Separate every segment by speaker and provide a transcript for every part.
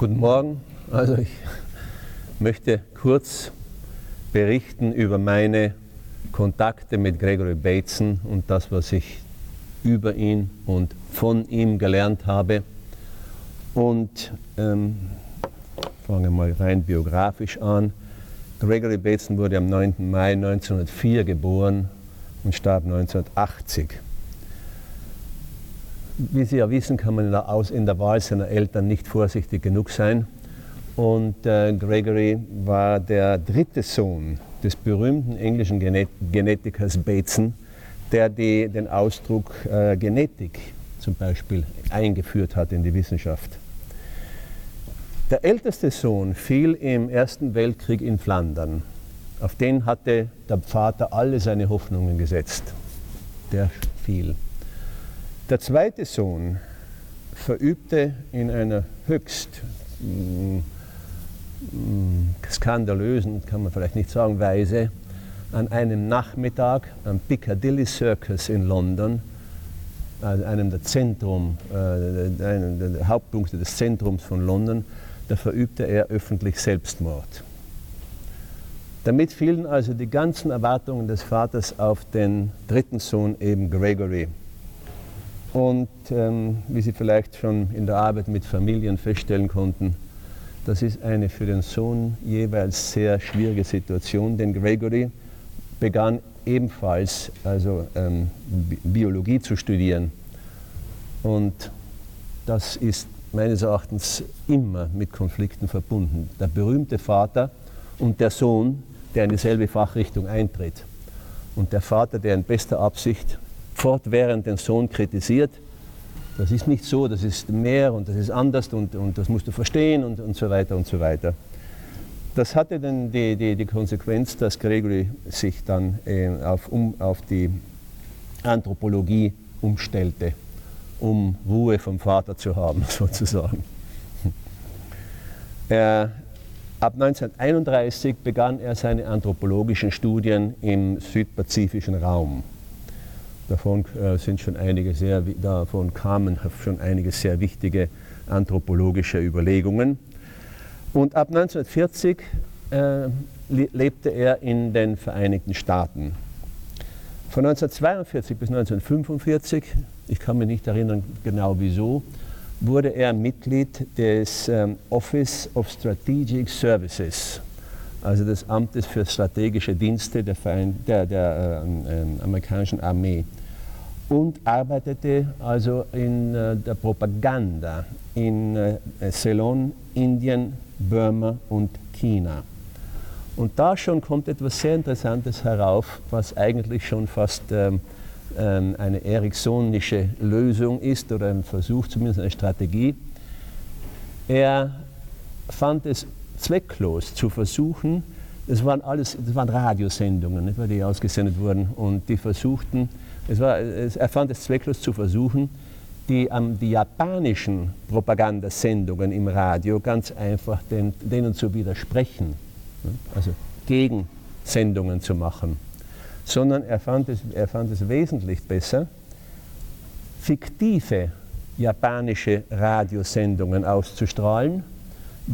Speaker 1: Guten Morgen. Also ich möchte kurz berichten über meine Kontakte mit Gregory Bateson und das, was ich über ihn und von ihm gelernt habe. Und ähm, fange mal rein biografisch an. Gregory Bateson wurde am 9. Mai 1904 geboren und starb 1980. Wie Sie ja wissen, kann man in der, Wahl seiner Eltern nicht vorsichtig genug sein. Und äh, Gregory war der dritte Sohn des berühmten englischen Genet Genetikers Bateson, der die, den Ausdruck äh, Genetik zum Beispiel eingeführt hat in die Wissenschaft. Der älteste Sohn fiel im Ersten Weltkrieg in Flandern. Auf den hatte der Vater alle seine Hoffnungen gesetzt. Der fiel. Der zweite Sohn verübte in einer höchst mm, mm, skandalösen, kann man vielleicht nicht sagen, Weise an einem Nachmittag am Piccadilly Circus in London, also einem der, Zentrum, äh, einem der Hauptpunkte des Zentrums von London, da verübte er öffentlich Selbstmord. Damit fielen also die ganzen Erwartungen des Vaters auf den dritten Sohn, eben Gregory. Und ähm, wie Sie vielleicht schon in der Arbeit mit Familien feststellen konnten, das ist eine für den Sohn jeweils sehr schwierige Situation, denn Gregory begann ebenfalls also, ähm, Biologie zu studieren. Und das ist meines Erachtens immer mit Konflikten verbunden. Der berühmte Vater und der Sohn, der in dieselbe Fachrichtung eintritt. Und der Vater, der in bester Absicht fortwährend den Sohn kritisiert. Das ist nicht so, das ist mehr und das ist anders und, und das musst du verstehen und, und so weiter und so weiter. Das hatte dann die, die, die Konsequenz, dass Gregory sich dann äh, auf, um, auf die Anthropologie umstellte, um Ruhe vom Vater zu haben, sozusagen. Er, ab 1931 begann er seine anthropologischen Studien im südpazifischen Raum. Davon äh, sind schon einige sehr, davon kamen schon einige sehr wichtige anthropologische Überlegungen. Und ab 1940 äh, lebte er in den Vereinigten Staaten. Von 1942 bis 1945, ich kann mich nicht erinnern genau wieso, wurde er Mitglied des ähm, Office of Strategic Services, also des Amtes für strategische Dienste der, Verein der, der äh, äh, amerikanischen Armee und arbeitete also in äh, der Propaganda in äh, Ceylon, Indien, Burma und China. Und da schon kommt etwas sehr Interessantes herauf, was eigentlich schon fast ähm, ähm, eine eriksonische Lösung ist oder ein Versuch, zumindest eine Strategie. Er fand es zwecklos zu versuchen, das waren alles, das waren Radiosendungen, die ausgesendet wurden und die versuchten, es war, er fand es zwecklos zu versuchen, die, ähm, die japanischen Propagandasendungen im Radio ganz einfach den, denen zu widersprechen, also Gegensendungen zu machen, sondern er fand es, er fand es wesentlich besser, fiktive japanische Radiosendungen auszustrahlen,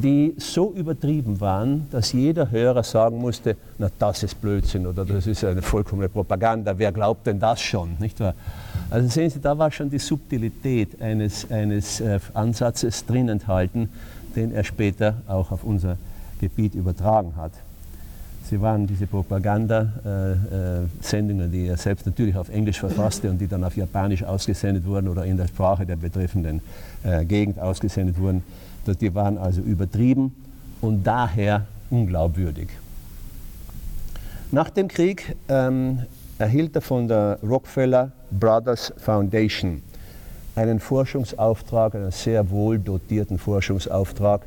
Speaker 1: die so übertrieben waren, dass jeder Hörer sagen musste, na das ist Blödsinn oder das ist eine vollkommene Propaganda, wer glaubt denn das schon? Nicht wahr? Also sehen Sie, da war schon die Subtilität eines, eines äh, Ansatzes drin enthalten, den er später auch auf unser Gebiet übertragen hat. Sie waren diese Propagandasendungen, äh, äh, die er selbst natürlich auf Englisch verfasste und die dann auf Japanisch ausgesendet wurden oder in der Sprache der betreffenden Gegend ausgesendet wurden die waren also übertrieben und daher unglaubwürdig. Nach dem Krieg ähm, erhielt er von der Rockefeller Brothers Foundation einen Forschungsauftrag, einen sehr wohl dotierten Forschungsauftrag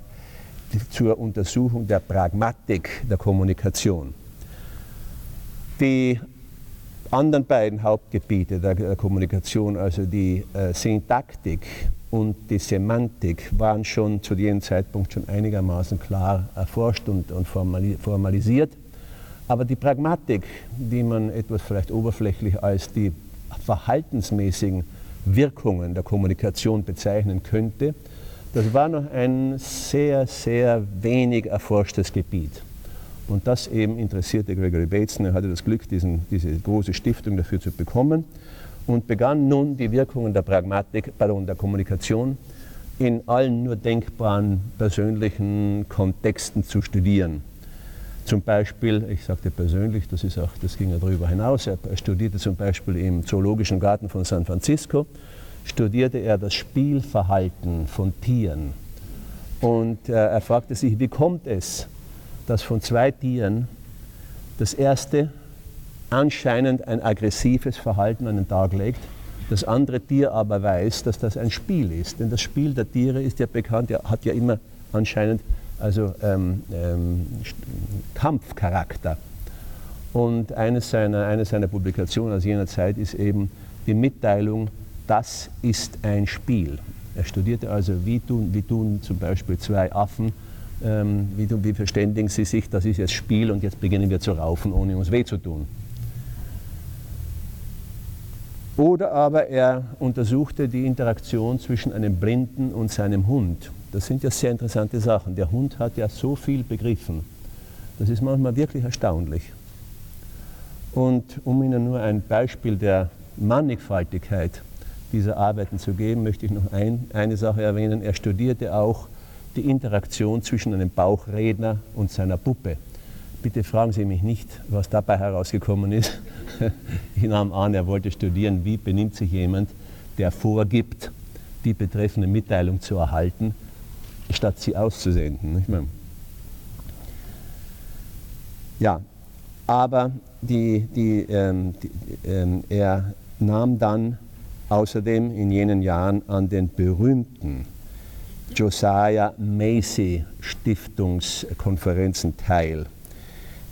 Speaker 1: zur Untersuchung der Pragmatik der Kommunikation. Die anderen beiden Hauptgebiete der Kommunikation, also die äh, Syntaktik und die Semantik waren schon zu diesem Zeitpunkt schon einigermaßen klar erforscht und, und formalisiert. Aber die Pragmatik, die man etwas vielleicht oberflächlich als die verhaltensmäßigen Wirkungen der Kommunikation bezeichnen könnte, Das war noch ein sehr, sehr wenig erforschtes Gebiet. Und das eben interessierte Gregory Bateson. Er hatte das Glück, diesen, diese große Stiftung dafür zu bekommen und begann nun die Wirkungen der Pragmatik, pardon, der Kommunikation in allen nur denkbaren persönlichen Kontexten zu studieren. Zum Beispiel, ich sagte persönlich, das, ist auch, das ging ja darüber hinaus, er studierte zum Beispiel im Zoologischen Garten von San Francisco, studierte er das Spielverhalten von Tieren. Und äh, er fragte sich, wie kommt es, dass von zwei Tieren das erste anscheinend ein aggressives Verhalten an den Tag legt, das andere Tier aber weiß, dass das ein Spiel ist. Denn das Spiel der Tiere ist ja bekannt, hat ja immer anscheinend also, ähm, ähm, Kampfcharakter. Und eines seiner, eine seiner Publikationen aus jener Zeit ist eben die Mitteilung, das ist ein Spiel. Er studierte also, wie tun, wie tun zum Beispiel zwei Affen, ähm, wie, wie verständigen sie sich, das ist jetzt Spiel und jetzt beginnen wir zu raufen, ohne uns weh zu tun. Oder aber er untersuchte die Interaktion zwischen einem Blinden und seinem Hund. Das sind ja sehr interessante Sachen. Der Hund hat ja so viel begriffen. Das ist manchmal wirklich erstaunlich. Und um Ihnen nur ein Beispiel der Mannigfaltigkeit dieser Arbeiten zu geben, möchte ich noch ein, eine Sache erwähnen. Er studierte auch die Interaktion zwischen einem Bauchredner und seiner Puppe. Bitte fragen Sie mich nicht, was dabei herausgekommen ist. Ich nahm an, er wollte studieren, wie benimmt sich jemand, der vorgibt, die betreffende Mitteilung zu erhalten, statt sie auszusenden. Ja, aber die, die, ähm, die, ähm, er nahm dann außerdem in jenen Jahren an den berühmten Josiah Macy Stiftungskonferenzen teil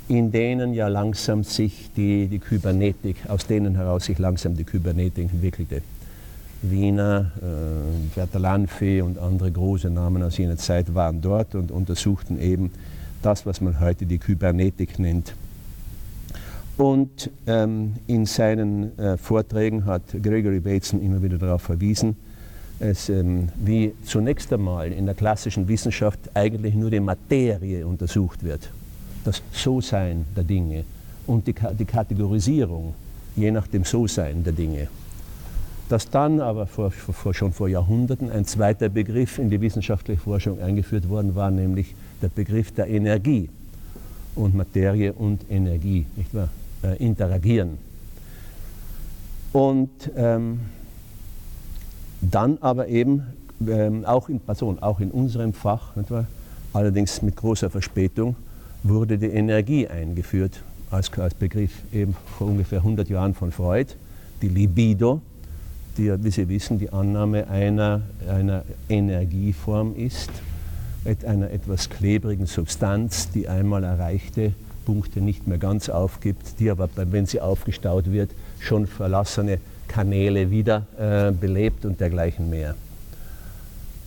Speaker 1: in denen ja langsam sich die, die Kybernetik, aus denen heraus sich langsam die Kybernetik entwickelte. Wiener, äh, und andere große Namen aus jener Zeit waren dort und untersuchten eben das, was man heute die Kybernetik nennt. Und ähm, in seinen äh, Vorträgen hat Gregory Bateson immer wieder darauf verwiesen, es, ähm, wie zunächst einmal in der klassischen Wissenschaft eigentlich nur die Materie untersucht wird das So-Sein der Dinge und die, die Kategorisierung, je nach dem So-Sein der Dinge. Dass dann aber vor, vor, schon vor Jahrhunderten ein zweiter Begriff in die wissenschaftliche Forschung eingeführt worden war, nämlich der Begriff der Energie. Und Materie und Energie nicht wahr? Äh, interagieren. Und ähm, dann aber eben ähm, auch, in, Person, auch in unserem Fach, allerdings mit großer Verspätung, wurde die Energie eingeführt als, als Begriff eben vor ungefähr 100 Jahren von Freud, die Libido, die, wie Sie wissen, die Annahme einer, einer Energieform ist, einer etwas klebrigen Substanz, die einmal erreichte Punkte nicht mehr ganz aufgibt, die aber, wenn sie aufgestaut wird, schon verlassene Kanäle wieder äh, belebt und dergleichen mehr.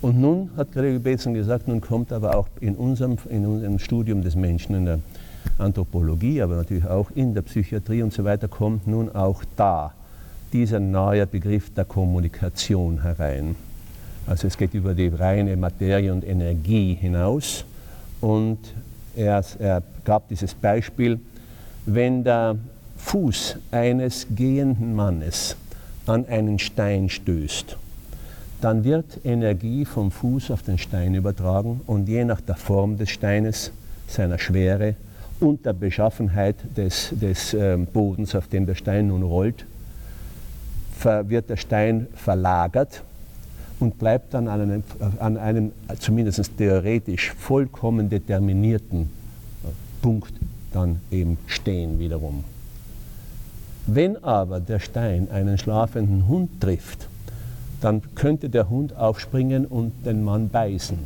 Speaker 1: Und nun hat Gregory Bateson gesagt, nun kommt aber auch in unserem, in unserem Studium des Menschen, in der Anthropologie, aber natürlich auch in der Psychiatrie und so weiter, kommt nun auch da dieser neue Begriff der Kommunikation herein. Also es geht über die reine Materie und Energie hinaus. Und er, er gab dieses Beispiel, wenn der Fuß eines gehenden Mannes an einen Stein stößt, dann wird Energie vom Fuß auf den Stein übertragen und je nach der Form des Steines, seiner Schwere und der Beschaffenheit des, des ähm, Bodens, auf dem der Stein nun rollt, wird der Stein verlagert und bleibt dann an einem, an einem zumindest theoretisch vollkommen determinierten äh, Punkt dann eben stehen wiederum. Wenn aber der Stein einen schlafenden Hund trifft, dann könnte der Hund aufspringen und den Mann beißen.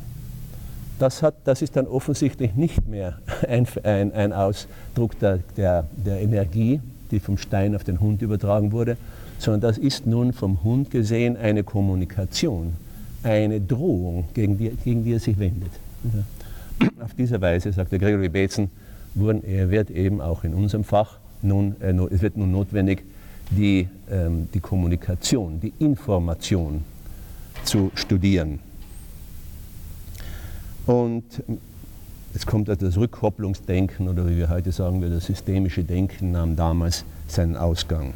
Speaker 1: Das, hat, das ist dann offensichtlich nicht mehr ein, ein, ein Ausdruck der, der, der Energie, die vom Stein auf den Hund übertragen wurde, sondern das ist nun vom Hund gesehen eine Kommunikation, eine Drohung, gegen die, gegen die er sich wendet. Auf diese Weise, sagte Gregory Bateson, er wird eben auch in unserem Fach nun, äh, es wird nun notwendig, die, ähm, die Kommunikation, die Information zu studieren. Und Jetzt kommt das Rückkopplungsdenken oder wie wir heute sagen, das systemische Denken nahm damals seinen Ausgang.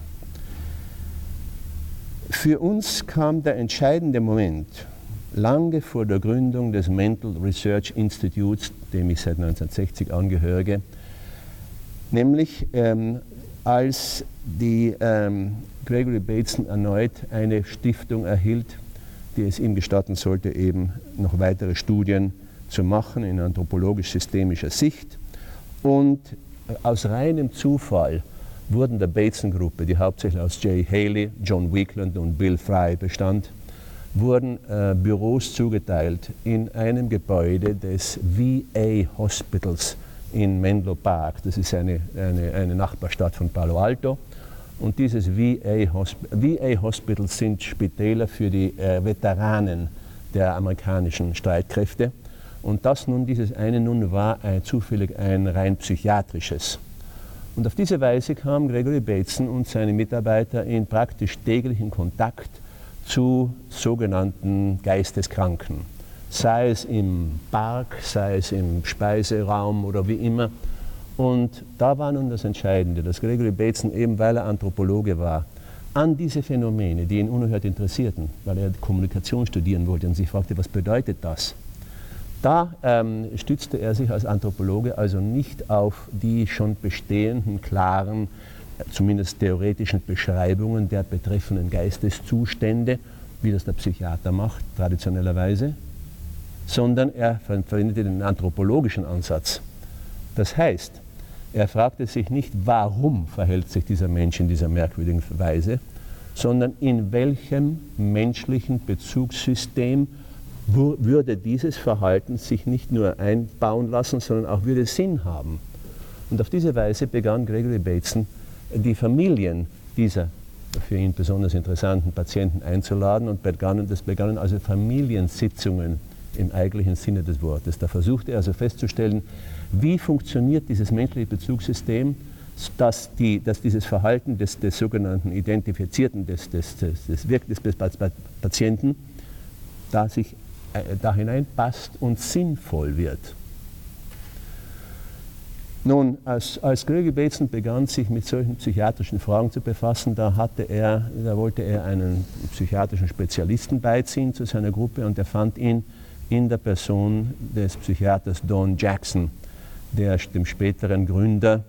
Speaker 1: Für uns kam der entscheidende Moment lange vor der Gründung des Mental Research Institutes, dem ich seit 1960 angehörige, nämlich ähm, als die ähm, Gregory Bateson erneut eine Stiftung erhielt, die es ihm gestatten sollte, eben noch weitere Studien zu machen in anthropologisch-systemischer Sicht. Und aus reinem Zufall wurden der Bateson-Gruppe, die hauptsächlich aus Jay Haley, John Weakland und Bill Fry bestand, wurden äh, Büros zugeteilt in einem Gebäude des VA Hospitals in Menlo Park. Das ist eine, eine, eine Nachbarstadt von Palo Alto. Und dieses VA, Hosp VA Hospitals sind Spitäler für die äh, Veteranen der amerikanischen Streitkräfte. Und das nun, dieses eine nun war ein, zufällig ein rein psychiatrisches. Und auf diese Weise kam Gregory Bateson und seine Mitarbeiter in praktisch täglichen Kontakt zu sogenannten Geisteskranken. Sei es im Park, sei es im Speiseraum oder wie immer. Und da war nun das Entscheidende, dass Gregory Bateson, eben weil er Anthropologe war, an diese Phänomene, die ihn unerhört interessierten, weil er Kommunikation studieren wollte und sich fragte, was bedeutet das? Da ähm, stützte er sich als Anthropologe also nicht auf die schon bestehenden klaren, zumindest theoretischen Beschreibungen der betreffenden Geisteszustände, wie das der Psychiater macht, traditionellerweise, sondern er verwendete den anthropologischen Ansatz. Das heißt, er fragte sich nicht, warum verhält sich dieser Mensch in dieser merkwürdigen Weise, sondern in welchem menschlichen Bezugssystem würde dieses Verhalten sich nicht nur einbauen lassen, sondern auch würde Sinn haben. Und auf diese Weise begann Gregory Bateson, die Familien dieser für ihn besonders interessanten Patienten einzuladen und begannen, das begannen also Familiensitzungen im eigentlichen Sinne des Wortes. Da versuchte er also festzustellen, wie funktioniert dieses menschliche Bezugssystem, dass, die, dass dieses Verhalten des, des sogenannten Identifizierten, des, des, des, des, des Patienten, da sich äh, da hineinpasst und sinnvoll wird. Nun, als, als Gregory Bateson begann, sich mit solchen psychiatrischen Fragen zu befassen, da, hatte er, da wollte er einen psychiatrischen Spezialisten beiziehen zu seiner Gruppe und er fand ihn in der Person des Psychiaters Don Jackson, der dem späteren Gründer,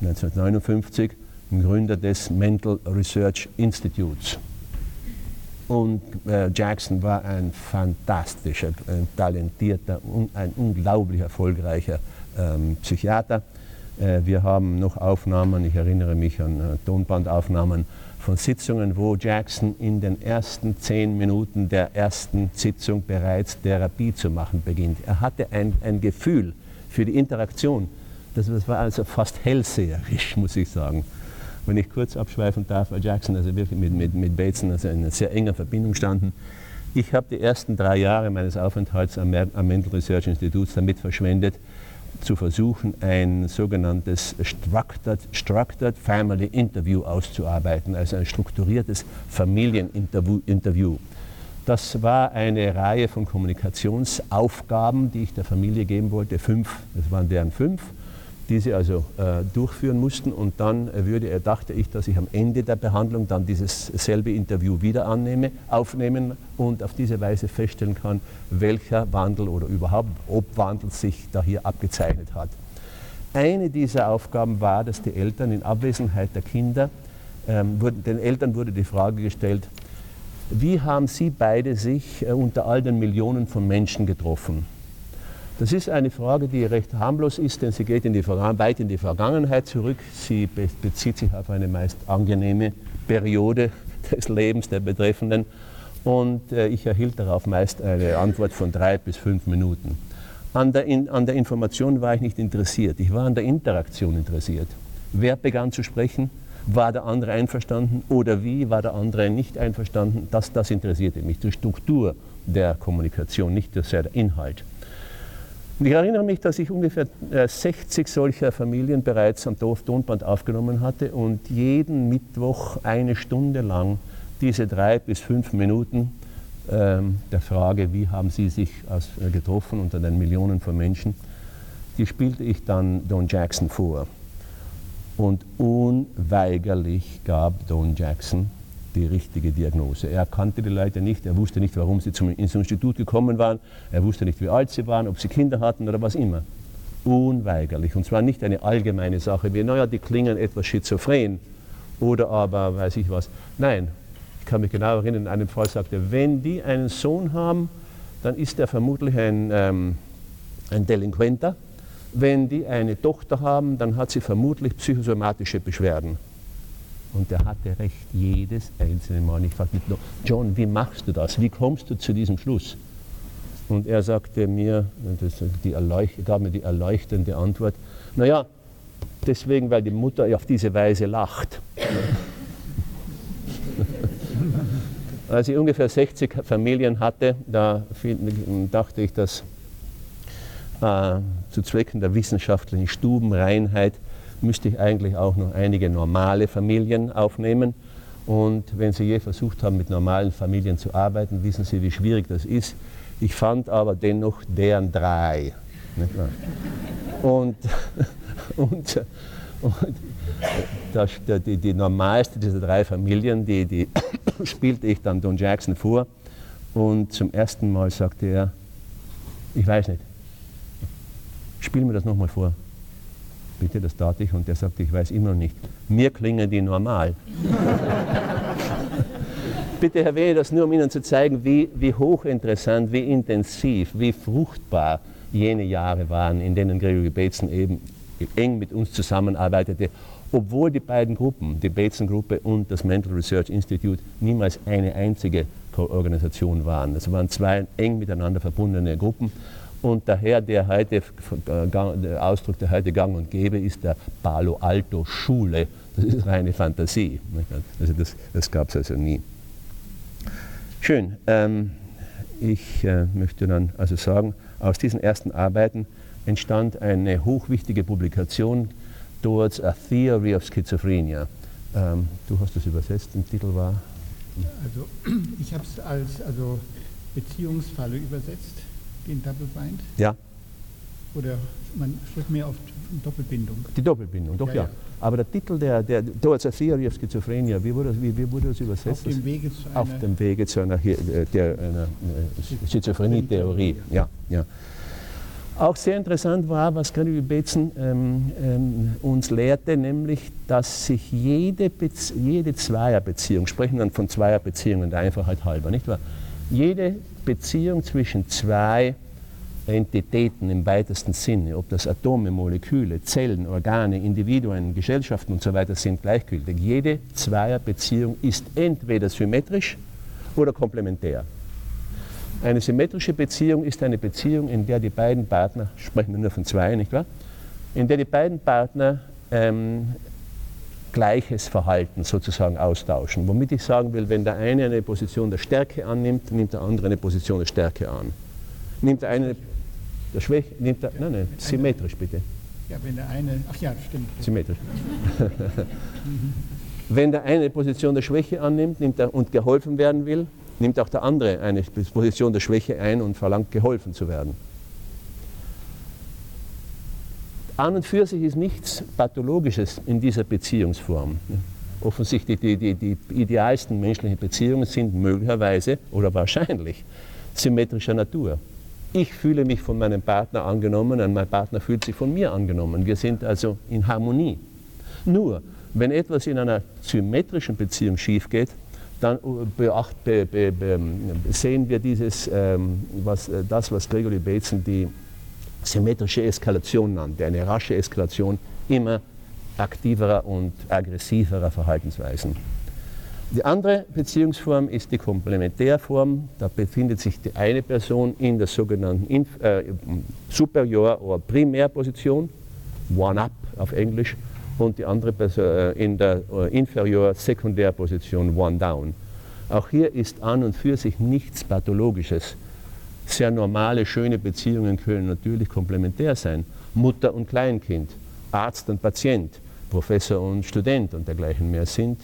Speaker 1: 1959, Gründer des Mental Research Institutes. Und äh, Jackson war ein fantastischer, ein talentierter, un, ein unglaublich erfolgreicher ähm, Psychiater. Äh, wir haben noch Aufnahmen, ich erinnere mich an äh, Tonbandaufnahmen von Sitzungen, wo Jackson in den ersten zehn Minuten der ersten Sitzung bereits Therapie zu machen beginnt. Er hatte ein, ein Gefühl für die Interaktion. Das, das war also fast hellseherisch, muss ich sagen wenn ich kurz abschweifen darf, weil Jackson also wirklich mit, mit, mit Bateson also in einer sehr enger Verbindung standen. Ich habe die ersten drei Jahre meines Aufenthalts am, am Mental Research Institute damit verschwendet, zu versuchen, ein sogenanntes Structured, Structured Family Interview auszuarbeiten, also ein strukturiertes Familieninterview. Das war eine Reihe von Kommunikationsaufgaben, die ich der Familie geben wollte, fünf, das waren deren fünf die sie also äh, durchführen mussten. Und dann würde er, dachte ich, dass ich am Ende der Behandlung dann dieses selbe Interview wieder annehme, aufnehmen und auf diese Weise feststellen kann, welcher Wandel oder überhaupt ob Wandel sich da hier abgezeichnet hat. Eine dieser Aufgaben war, dass die Eltern in Abwesenheit der Kinder, ähm, wurden, den Eltern wurde die Frage gestellt, wie haben Sie beide sich äh, unter all den Millionen von Menschen getroffen? Das ist eine Frage, die recht harmlos ist, denn sie geht in die weit in die Vergangenheit zurück. Sie bezieht sich auf eine meist angenehme Periode des Lebens der Betreffenden. Und äh, ich erhielt darauf meist eine Antwort von drei bis fünf Minuten. An der, in, an der Information war ich nicht interessiert. Ich war an der Interaktion interessiert. Wer begann zu sprechen? War der andere einverstanden oder wie war der andere nicht einverstanden? Das, das interessierte mich, die Struktur der Kommunikation, nicht der Inhalt. Und ich erinnere mich, dass ich ungefähr 60 äh, solcher Familien bereits am Tonband aufgenommen hatte und jeden Mittwoch eine Stunde lang diese drei bis fünf Minuten ähm, der Frage, wie haben Sie sich aus, äh, getroffen unter den Millionen von Menschen, die spielte ich dann Don Jackson vor. Und unweigerlich gab Don Jackson die richtige Diagnose. Er kannte die Leute nicht, er wusste nicht, warum sie zum, ins Institut gekommen waren, er wusste nicht, wie alt sie waren, ob sie Kinder hatten oder was immer. Unweigerlich. Und zwar nicht eine allgemeine Sache wie, naja, die klingen etwas schizophren oder aber weiß ich was. Nein, ich kann mich genau erinnern, in einem Fall sagte er, wenn die einen Sohn haben, dann ist er vermutlich ein, ähm, ein Delinquenter. Wenn die eine Tochter haben, dann hat sie vermutlich psychosomatische Beschwerden. Und er hatte recht, jedes einzelne Mal. Ich fragte mich, John, wie machst du das? Wie kommst du zu diesem Schluss? Und er sagte mir, das, die gab mir die erleuchtende Antwort, naja, deswegen, weil die Mutter auf diese Weise lacht. Als ich ungefähr 60 Familien hatte, da dachte ich, dass äh, zu Zwecken der wissenschaftlichen Stubenreinheit müsste ich eigentlich auch noch einige normale Familien aufnehmen. Und wenn Sie je versucht haben, mit normalen Familien zu arbeiten, wissen Sie, wie schwierig das ist. Ich fand aber dennoch deren drei. Und, und, und das, die, die, normalste dieser drei Familien, die, die spielte ich dann Don Jackson vor. Und zum ersten Mal sagte er, ich weiß nicht, spiel mir das nochmal vor bitte, das tat ich. Und der sagte, ich weiß immer noch nicht. Mir klingen die normal. bitte erwähne das nur, um Ihnen zu zeigen, wie, wie hochinteressant, wie intensiv, wie fruchtbar jene Jahre waren, in denen Gregory Bateson eben eng mit uns zusammenarbeitete, obwohl die beiden Gruppen, die Bateson-Gruppe und das Mental Research Institute, niemals eine einzige Organisation waren. Es waren zwei eng miteinander verbundene Gruppen und daher der, heute, der Ausdruck, der heute gang und gäbe, ist der Palo Alto Schule. Das ist reine Fantasie. Also das, das gab es also nie. Schön. Ähm, ich äh, möchte dann also sagen, aus diesen ersten Arbeiten entstand eine hochwichtige Publikation, Towards a Theory of Schizophrenia. Ähm, du hast das übersetzt, der Titel war?
Speaker 2: Also ich habe es als also Beziehungsfalle übersetzt den Double Bind?
Speaker 1: Ja.
Speaker 2: Oder man spricht mehr auf Doppelbindung?
Speaker 1: Die Doppelbindung, doch ja. ja. Aber der Titel der, der Towards a Theory of Schizophrenia, wie wurde, wie, wie wurde das übersetzt?
Speaker 2: Auf dem Wege zu einer,
Speaker 1: auf dem Wege zu einer, äh, der, einer äh, Schizophrenie-Theorie. Ja, ja. Auch sehr interessant war, was Gregory Bateson ähm, ähm, uns lehrte, nämlich, dass sich jede, Bezie jede Zweierbeziehung, sprechen dann von Zweierbeziehungen der Einfachheit halber, nicht wahr? Jede Beziehung zwischen zwei Entitäten im weitesten Sinne, ob das Atome, Moleküle, Zellen, Organe, Individuen, Gesellschaften und so weiter sind gleichgültig. Jede Zweierbeziehung ist entweder symmetrisch oder komplementär. Eine symmetrische Beziehung ist eine Beziehung, in der die beiden Partner, sprechen wir nur von zwei, nicht wahr? In der die beiden Partner ähm, gleiches Verhalten sozusagen austauschen. Womit ich sagen will, wenn der eine eine Position der Stärke annimmt, nimmt der andere eine Position der Stärke an. Nimmt der eine der Schwäche, nimmt der, nein, nein, symmetrisch bitte.
Speaker 2: Ja, wenn der eine, ach ja, stimmt.
Speaker 1: Symmetrisch. wenn der eine eine Position der Schwäche annimmt nimmt er, und geholfen werden will, nimmt auch der andere eine Position der Schwäche ein und verlangt geholfen zu werden. An und für sich ist nichts Pathologisches in dieser Beziehungsform. Offensichtlich die, die, die idealsten menschlichen Beziehungen sind möglicherweise oder wahrscheinlich symmetrischer Natur. Ich fühle mich von meinem Partner angenommen und mein Partner fühlt sich von mir angenommen. Wir sind also in Harmonie. Nur, wenn etwas in einer symmetrischen Beziehung schief geht, dann beacht, be, be, be, sehen wir dieses, ähm, was, äh, das, was Gregory Bateson die symmetrische Eskalation nannte, eine rasche Eskalation immer aktiverer und aggressiverer Verhaltensweisen. Die andere Beziehungsform ist die Komplementärform. Da befindet sich die eine Person in der sogenannten Inf äh, Superior- oder Primärposition, One-Up auf Englisch, und die andere Person äh, in der äh, Inferior-Sekundärposition, One-Down. Auch hier ist an und für sich nichts Pathologisches sehr normale, schöne Beziehungen können natürlich komplementär sein. Mutter und Kleinkind, Arzt und Patient, Professor und Student und dergleichen mehr sind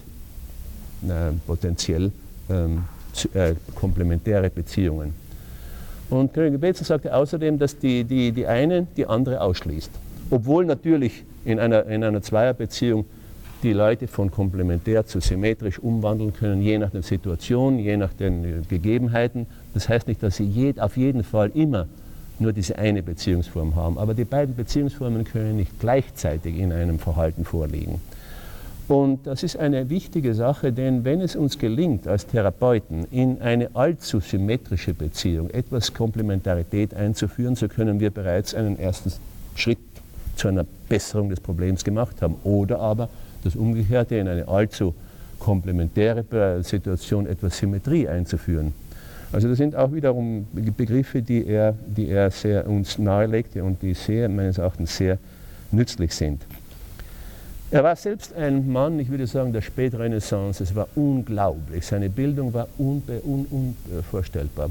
Speaker 1: äh, potenziell ähm, äh, komplementäre Beziehungen. Und König Betzen sagte außerdem, dass die, die, die eine die andere ausschließt. Obwohl natürlich in einer, in einer Zweierbeziehung die Leute von komplementär zu symmetrisch umwandeln können, je nach der Situation, je nach den Gegebenheiten. Das heißt nicht, dass sie je, auf jeden Fall immer nur diese eine Beziehungsform haben. Aber die beiden Beziehungsformen können nicht gleichzeitig in einem Verhalten vorliegen. Und das ist eine wichtige Sache, denn wenn es uns gelingt, als Therapeuten in eine allzu symmetrische Beziehung etwas Komplementarität einzuführen, so können wir bereits einen ersten Schritt zu einer Besserung des Problems gemacht haben. Oder aber das Umgekehrte in eine allzu komplementäre Situation etwas Symmetrie einzuführen. Also das sind auch wiederum Begriffe, die er, die er sehr uns nahelegte und die sehr, meines Erachtens sehr nützlich sind. Er war selbst ein Mann, ich würde sagen, der Spätrenaissance. Es war unglaublich. Seine Bildung war unbe, un, unvorstellbar.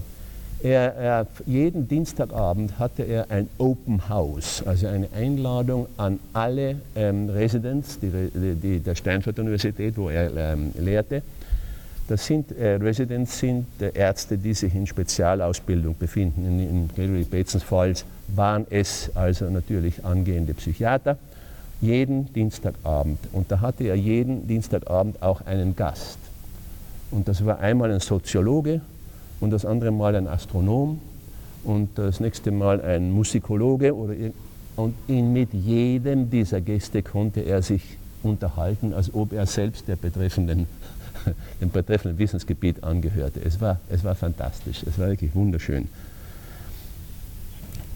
Speaker 1: Er, er, jeden Dienstagabend hatte er ein Open House, also eine Einladung an alle ähm, Residents die, die, der Stanford Universität, wo er ähm, lehrte. Das sind äh, Residents sind äh, Ärzte, die sich in Spezialausbildung befinden. In, in Gregory Batesons Fall waren es also natürlich angehende Psychiater jeden Dienstagabend. Und da hatte er jeden Dienstagabend auch einen Gast. Und das war einmal ein Soziologe und das andere Mal ein Astronom und das nächste Mal ein Musikologe. Oder und mit jedem dieser Gäste konnte er sich unterhalten, als ob er selbst der betreffenden, dem betreffenden Wissensgebiet angehörte. Es war, es war fantastisch, es war wirklich wunderschön.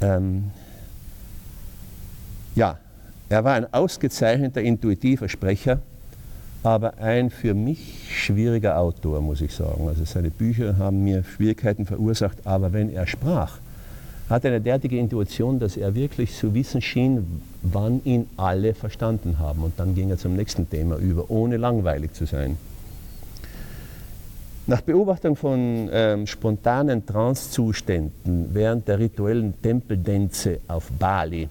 Speaker 1: Ähm, ja, er war ein ausgezeichneter intuitiver Sprecher, aber ein für mich schwieriger Autor, muss ich sagen. Also seine Bücher haben mir Schwierigkeiten verursacht, aber wenn er sprach, hatte eine derartige Intuition, dass er wirklich zu wissen schien, wann ihn alle verstanden haben. Und dann ging er zum nächsten Thema über, ohne langweilig zu sein. Nach Beobachtung von ähm, spontanen Trancezuständen während der rituellen Tempeldänze auf Bali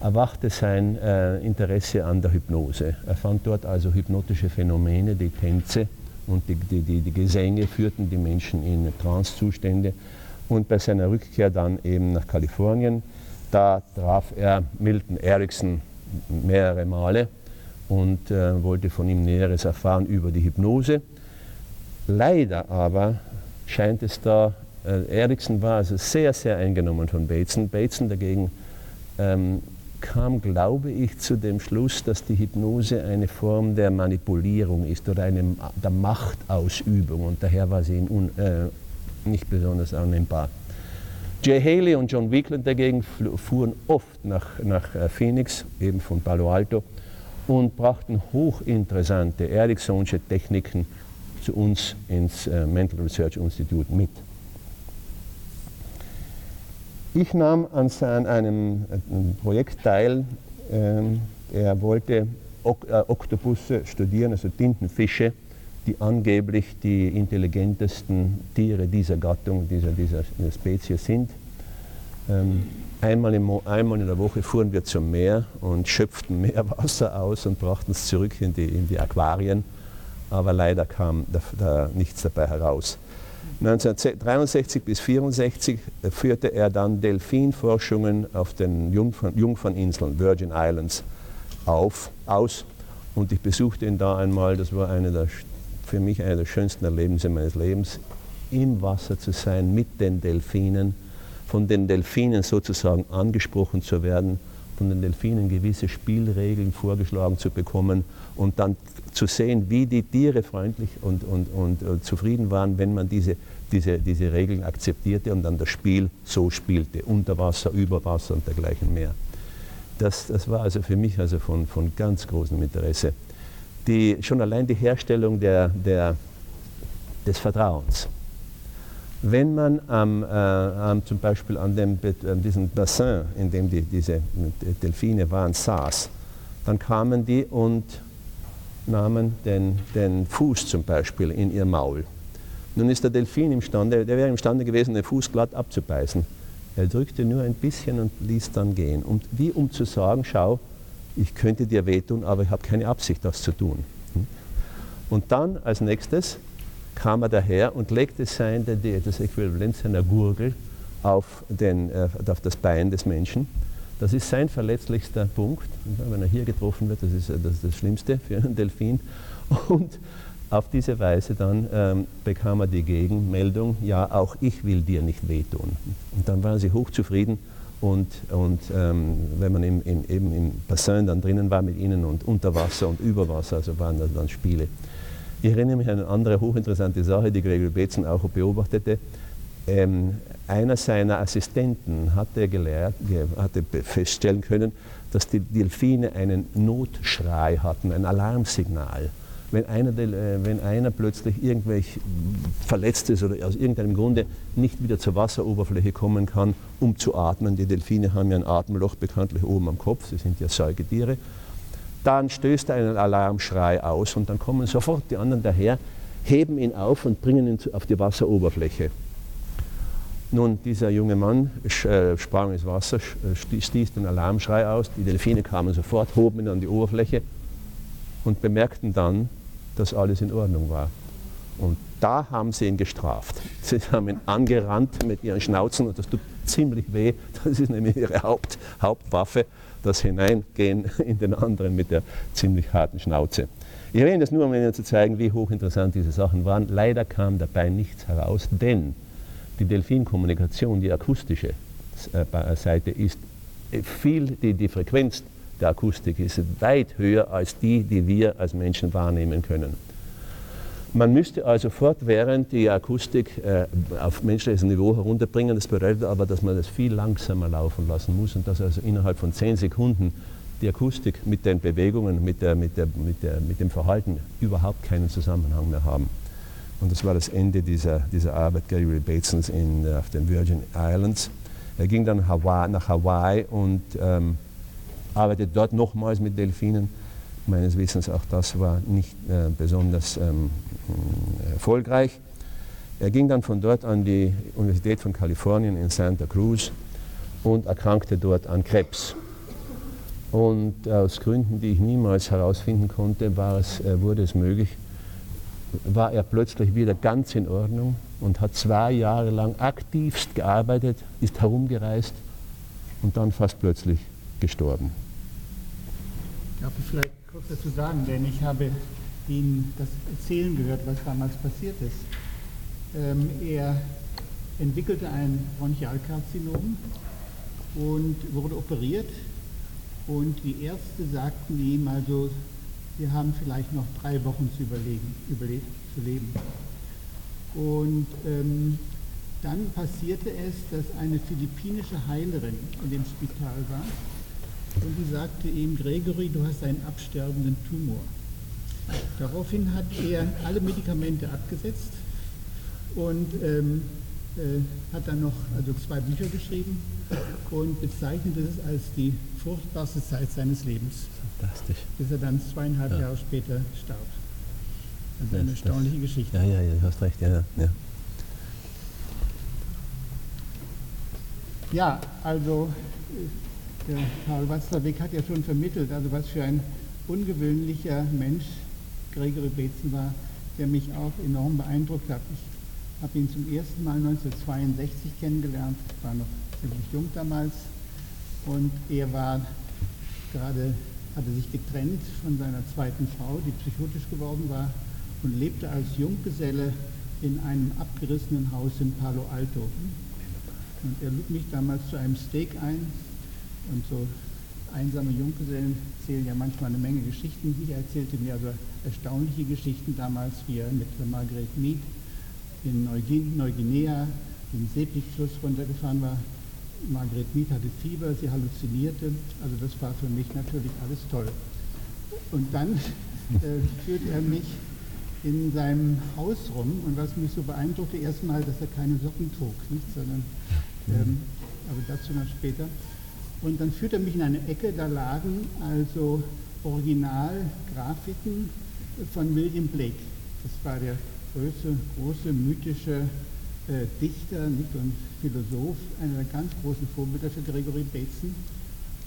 Speaker 1: erwachte sein äh, Interesse an der Hypnose. Er fand dort also hypnotische Phänomene, die Tänze und die, die, die, die Gesänge führten die Menschen in Trancezustände. Und bei seiner Rückkehr dann eben nach Kalifornien, da traf er Milton Erickson mehrere Male und äh, wollte von ihm Näheres erfahren über die Hypnose. Leider aber scheint es da, äh, Erickson war also sehr, sehr eingenommen von Bateson. Bateson dagegen ähm, kam, glaube ich, zu dem Schluss, dass die Hypnose eine Form der Manipulierung ist oder eine, der Machtausübung und daher war sie ihm un, äh, nicht besonders annehmbar. Jay Haley und John Weekland dagegen fuhren oft nach, nach äh, Phoenix, eben von Palo Alto, und brachten hochinteressante Ericksonsche Techniken zu uns ins äh, Mental Research Institute mit. Ich nahm an, einem, Projekt teil. Ähm, er wollte äh, Oktopusse studieren, also Tintenfische, die angeblich die intelligentesten Tiere dieser Gattung, dieser, dieser Spezies sind. Ähm, einmal, im, einmal in der Woche fuhren wir zum Meer und schöpften Meerwasser aus und brachten es zurück in die, in die Aquarien, aber leider kam da, da nichts dabei heraus. 1963 bis 1964 äh, führte er dann Delfinforschungen auf den Jungfern, Jungferninseln, Virgin Islands, auf, aus. Und ich besuchte ihn da einmal, das war eine der, für mich eine der schönsten Erlebnisse meines Lebens, im Wasser zu sein mit den Delfinen, von den Delfinen sozusagen angesprochen zu werden, von den Delfinen gewisse Spielregeln vorgeschlagen zu bekommen und dann zu sehen, wie die Tiere freundlich und, und, und, und äh, zufrieden waren, wenn man diese, diese, diese Regeln akzeptierte und dann das Spiel so spielte, unter Wasser, über Wasser und dergleichen mehr. Das, das war also für mich also von, von ganz großem Interesse. Die, schon allein die Herstellung der, der, des Vertrauens. Wenn man ähm, äh, zum Beispiel an dem, an diesem Bassin, in dem die, diese Delfine waren, saß, dann kamen die und nahmen den, den Fuß zum Beispiel in ihr Maul. Nun ist der Delfin imstande, der wäre imstande gewesen, den Fuß glatt abzubeißen. Er drückte nur ein bisschen und ließ dann gehen. Und wie um zu sagen, schau, ich könnte dir wehtun, aber ich habe keine Absicht, das zu tun. Hm? Und dann als nächstes kam er daher und legte sein, das Äquivalent seiner Gurgel auf, den, äh, auf das Bein des Menschen. Das ist sein verletzlichster Punkt. Wenn er hier getroffen wird, das ist das, ist das Schlimmste für einen Delfin. Und auf diese Weise dann ähm, bekam er die Gegenmeldung, ja, auch ich will dir nicht wehtun. Und dann waren sie hochzufrieden und, und ähm, wenn man im, im, eben im Bassin dann drinnen war mit ihnen und unter Wasser und über Wasser, also waren das dann Spiele. Ich erinnere mich an eine andere hochinteressante Sache, die Gregory Bateson auch beobachtete. Ähm, einer seiner Assistenten hatte, gelehrt, hatte feststellen können, dass die Delfine einen Notschrei hatten, ein Alarmsignal wenn einer, äh, wenn einer plötzlich irgendwelch verletzt ist oder aus irgendeinem Grunde nicht wieder zur Wasseroberfläche kommen kann, um zu atmen. Die Delfine haben ja ein Atemloch bekanntlich oben am Kopf, sie sind ja Säugetiere. Dann stößt er einen Alarmschrei aus und dann kommen sofort die anderen daher, heben ihn auf und bringen ihn auf die Wasseroberfläche. Nun, dieser junge Mann äh, sprang ins Wasser, äh, stieß den Alarmschrei aus, die Delfine kamen sofort, hoben ihn an die Oberfläche und bemerkten dann, dass alles in Ordnung war. Und da haben sie ihn gestraft. Sie haben ihn angerannt mit ihren Schnauzen und das tut ziemlich weh. Das ist nämlich ihre Haupt, Hauptwaffe, das Hineingehen in den anderen mit der ziemlich harten Schnauze. Ich erwähne das nur, um Ihnen zu zeigen, wie hochinteressant diese Sachen waren. Leider kam dabei nichts heraus, denn die Delfinkommunikation, die akustische äh, Seite, ist viel, die, die Frequenz der Akustik ist weit höher als die, die wir als Menschen wahrnehmen können. Man müsste also fortwährend die Akustik äh, auf menschliches Niveau herunterbringen. Das bedeutet aber, dass man das viel langsamer laufen lassen muss und dass also innerhalb von zehn Sekunden die Akustik mit den Bewegungen, mit, der, mit, der, mit, der, mit dem Verhalten überhaupt keinen Zusammenhang mehr haben. Und das war das Ende dieser, dieser Arbeit Gary Batesons in, äh, auf den Virgin Islands. Er ging dann Hawaii, nach Hawaii und ähm, arbeitet dort nochmals mit Delfinen. Meines Wissens auch das war nicht äh, besonders ähm, erfolgreich. Er ging dann von dort an die Universität von Kalifornien in Santa Cruz und erkrankte dort an Krebs. Und aus Gründen, die ich niemals herausfinden konnte, es, äh, wurde es möglich, war er plötzlich wieder ganz in Ordnung und hat zwei Jahre lang aktivst gearbeitet, ist herumgereist und dann fast plötzlich gestorben.
Speaker 2: Darf ich vielleicht kurz dazu sagen, denn ich habe ihn das erzählen gehört, was damals passiert ist. Ähm, er entwickelte ein Bronchialkarzinom und wurde operiert und die Ärzte sagten ihm also, wir haben vielleicht noch drei Wochen zu, überlegen, überleben, zu leben. Und ähm, dann passierte es, dass eine philippinische Heilerin in dem Spital war und die sagte ihm, Gregory, du hast einen absterbenden Tumor. Daraufhin hat er alle Medikamente abgesetzt und ähm, äh, hat dann noch also zwei Bücher geschrieben und bezeichnete es als die furchtbarste Zeit seines Lebens.
Speaker 1: Fantastisch.
Speaker 2: Bis er dann zweieinhalb ja. Jahre später starb. Also eine das, erstaunliche das, Geschichte.
Speaker 1: Ja, ja, ja, du hast recht, ja, ja.
Speaker 2: Ja, also der Karl Watzlawick hat ja schon vermittelt, also was für ein ungewöhnlicher Mensch Gregory Betzen war, der mich auch enorm beeindruckt hat. Ich habe ihn zum ersten Mal 1962 kennengelernt, war noch ziemlich jung damals und er war gerade, hatte sich getrennt von seiner zweiten Frau, die psychotisch geworden war und lebte als Junggeselle in einem abgerissenen Haus in Palo Alto. Und er lud mich damals zu einem Steak ein, und so einsame Junggesellen erzählen ja manchmal eine Menge Geschichten. Sie erzählte mir also erstaunliche Geschichten damals, wie er mit Margaret Mead in Neuguinea den Seepich-Fluss runtergefahren war. Margaret Mead hatte Fieber, sie halluzinierte. Also das war für mich natürlich alles toll. Und dann äh, führte er mich in seinem Haus rum und was mich so beeindruckte, erstmal, dass er keine Socken trug, nicht, sondern, ähm, aber dazu noch später. Und dann führte er mich in eine Ecke, da lagen also Originalgrafiken von William Blake. Das war der große, große mythische Dichter nicht, und Philosoph, einer der ganz großen Vorbilder für Gregory Bateson.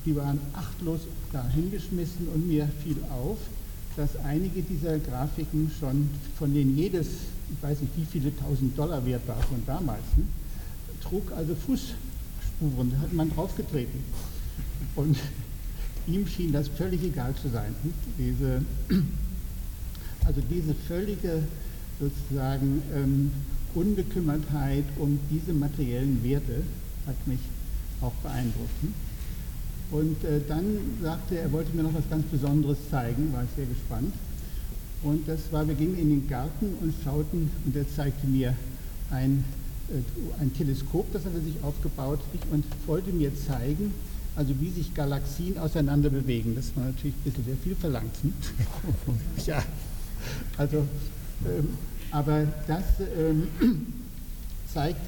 Speaker 2: Die waren achtlos dahingeschmissen und mir fiel auf, dass einige dieser Grafiken schon, von denen jedes, ich weiß nicht wie viele tausend Dollar wert war von damals, ne, trug also Fußspuren, da hat man draufgetreten. Und ihm schien das völlig egal zu sein. Ne, diese, also diese völlige sozusagen ähm, Unbekümmertheit um diese materiellen Werte hat mich auch beeindruckt. Ne. Und äh, dann sagte er, er wollte mir noch was ganz Besonderes zeigen, war ich sehr gespannt. Und das war, wir gingen in den Garten und schauten und er zeigte mir ein, äh, ein Teleskop, das hat er sich aufgebaut und wollte mir zeigen, also wie sich Galaxien auseinander bewegen. Das war natürlich ein bisschen sehr viel verlangt. Hm? ja, also, ähm, aber das ähm, zeigt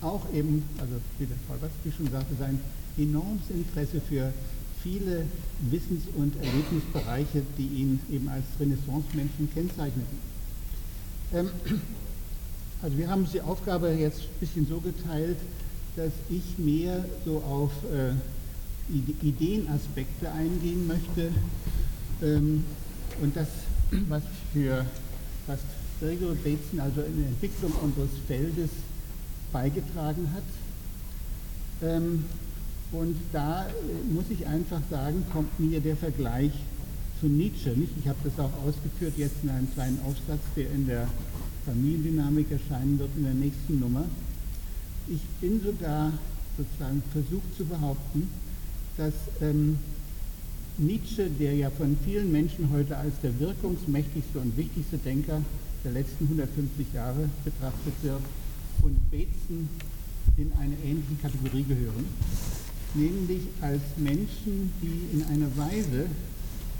Speaker 2: auch eben, also wie der Frau Watzke schon sagte, sein enormes Interesse für viele Wissens- und Erlebnisbereiche, die ihn eben als Renaissance-Menschen kennzeichneten. Ähm, also wir haben die Aufgabe jetzt ein bisschen so geteilt, dass ich mehr so auf äh, Ideenaspekte eingehen möchte ähm, und das, was für was Gregor Bateson also in der Entwicklung unseres Feldes beigetragen hat. Ähm, und da äh, muss ich einfach sagen, kommt mir der Vergleich zu Nietzsche nicht. Ich habe das auch ausgeführt jetzt in einem kleinen Aufsatz, der in der Familiendynamik erscheinen wird in der nächsten Nummer. Ich bin sogar sozusagen versucht zu behaupten, dass ähm, Nietzsche, der ja von vielen Menschen heute als der wirkungsmächtigste und wichtigste Denker der letzten 150 Jahre betrachtet wird, und Bateson in eine ähnliche Kategorie gehören nämlich als Menschen, die in einer Weise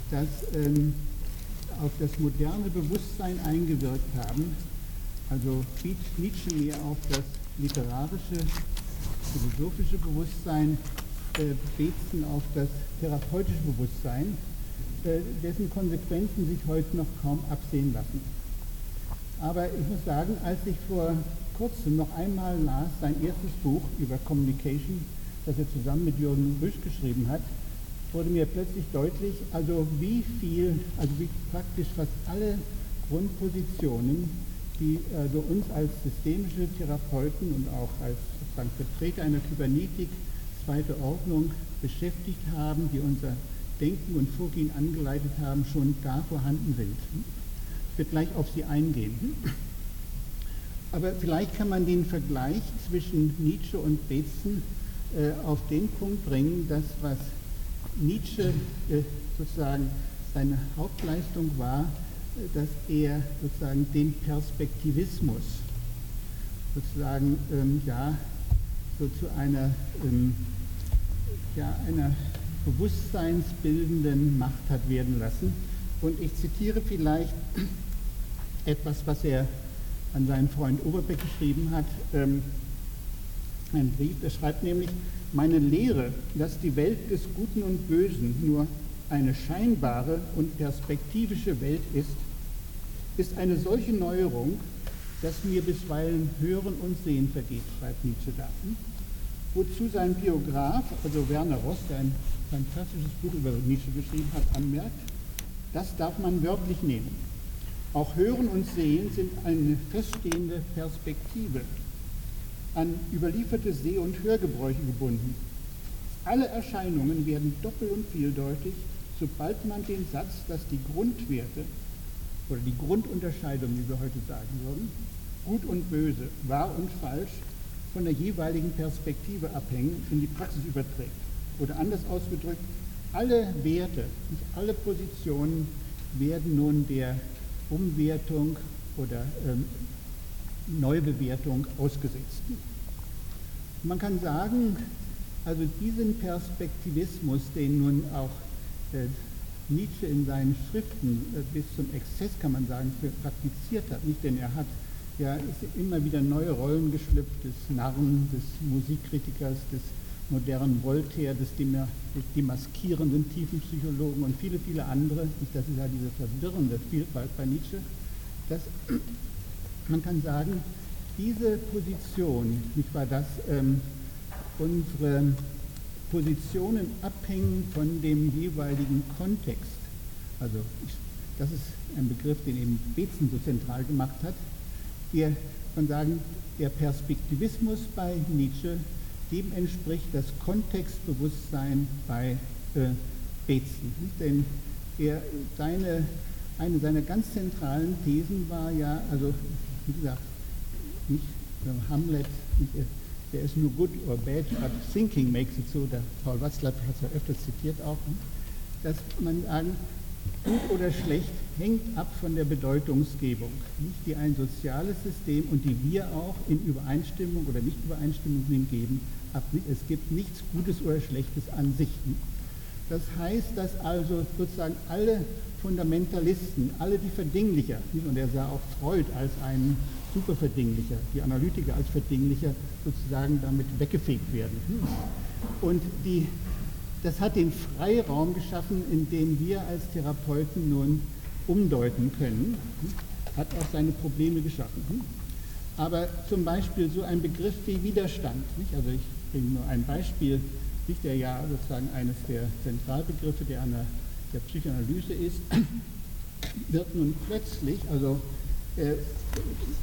Speaker 2: das ähm, auf das moderne Bewusstsein eingewirkt haben, also Nietzsche mehr auf das literarische, philosophische Bewusstsein, äh, Betzen auf das therapeutische Bewusstsein, äh, dessen Konsequenzen sich heute noch kaum absehen lassen. Aber ich muss sagen, als ich vor kurzem noch einmal las, sein erstes Buch über Communication, das er zusammen mit Jürgen Rüsch geschrieben hat, wurde mir plötzlich deutlich, also wie viel, also wie praktisch fast alle Grundpositionen, die also uns als systemische Therapeuten und auch als sozusagen Vertreter einer Kybernetik zweite Ordnung beschäftigt haben, die unser Denken und Vorgehen angeleitet haben, schon da vorhanden sind. Ich werde gleich auf sie eingehen. Aber vielleicht kann man den Vergleich zwischen Nietzsche und Betzen äh, auf den Punkt bringen, dass was Nietzsche äh, sozusagen seine Hauptleistung war, äh, dass er sozusagen den Perspektivismus sozusagen ähm, ja so zu einer ähm, ja einer bewusstseinsbildenden Macht hat werden lassen. Und ich zitiere vielleicht etwas, was er an seinen Freund Oberbeck geschrieben hat. Ähm, einen Brief, der schreibt nämlich, meine Lehre, dass die Welt des Guten und Bösen nur eine scheinbare und perspektivische Welt ist, ist eine solche Neuerung, dass mir bisweilen Hören und Sehen vergeht, schreibt Nietzsche da. Wozu sein Biograf, also Werner Ross, der ein fantastisches Buch über Nietzsche geschrieben hat, anmerkt, das darf man wörtlich nehmen. Auch Hören und Sehen sind eine feststehende Perspektive, an überlieferte Seh- und Hörgebräuche gebunden. Alle Erscheinungen werden doppelt und vieldeutig, sobald man den Satz, dass die Grundwerte oder die Grundunterscheidung, wie wir heute sagen würden, gut und böse, wahr und falsch, von der jeweiligen Perspektive abhängen, in die Praxis überträgt. Oder anders ausgedrückt, alle Werte, nicht alle Positionen werden nun der Umwertung oder ähm, Neubewertung ausgesetzt. Man kann sagen, also diesen Perspektivismus, den nun auch äh, Nietzsche in seinen Schriften äh, bis zum Exzess, kann man sagen, praktiziert hat, nicht denn er hat ja immer wieder neue Rollen geschlüpft, des Narren, des Musikkritikers, des modernen Voltaire, des demaskierenden Tiefenpsychologen und viele, viele andere. Das ist ja diese verwirrende Vielfalt bei Nietzsche. Das man kann sagen, diese Position, nicht wahr, dass ähm, unsere Positionen abhängen von dem jeweiligen Kontext. Also ich das ist ein Begriff, den eben Betzen so zentral gemacht hat. Wir kann sagen, der Perspektivismus bei Nietzsche, dem entspricht das Kontextbewusstsein bei äh, Betzen. Denn er, seine, eine seiner ganz zentralen Thesen war ja, also wie gesagt, nicht Hamlet, der ist nur good or bad, but thinking makes it so, der Paul Watzlaw hat es ja öfters zitiert auch, dass man sagen, gut oder schlecht hängt ab von der Bedeutungsgebung, nicht die ein soziales System und die wir auch in Übereinstimmung oder Nicht-Übereinstimmung geben, ab. Es gibt nichts Gutes oder Schlechtes an sich. Das heißt, dass also sozusagen alle Fundamentalisten, alle die Verdinglicher, und er sah auch Freud als einen Superverdinglicher, die Analytiker als Verdinglicher sozusagen damit weggefegt werden. Und die das hat den Freiraum geschaffen, in dem wir als Therapeuten nun umdeuten können, hat auch seine Probleme geschaffen. Aber zum Beispiel so ein Begriff wie Widerstand, nicht? also ich bringe nur ein Beispiel, nicht der ja sozusagen eines der Zentralbegriffe der, der Psychoanalyse ist, wird nun plötzlich, also äh,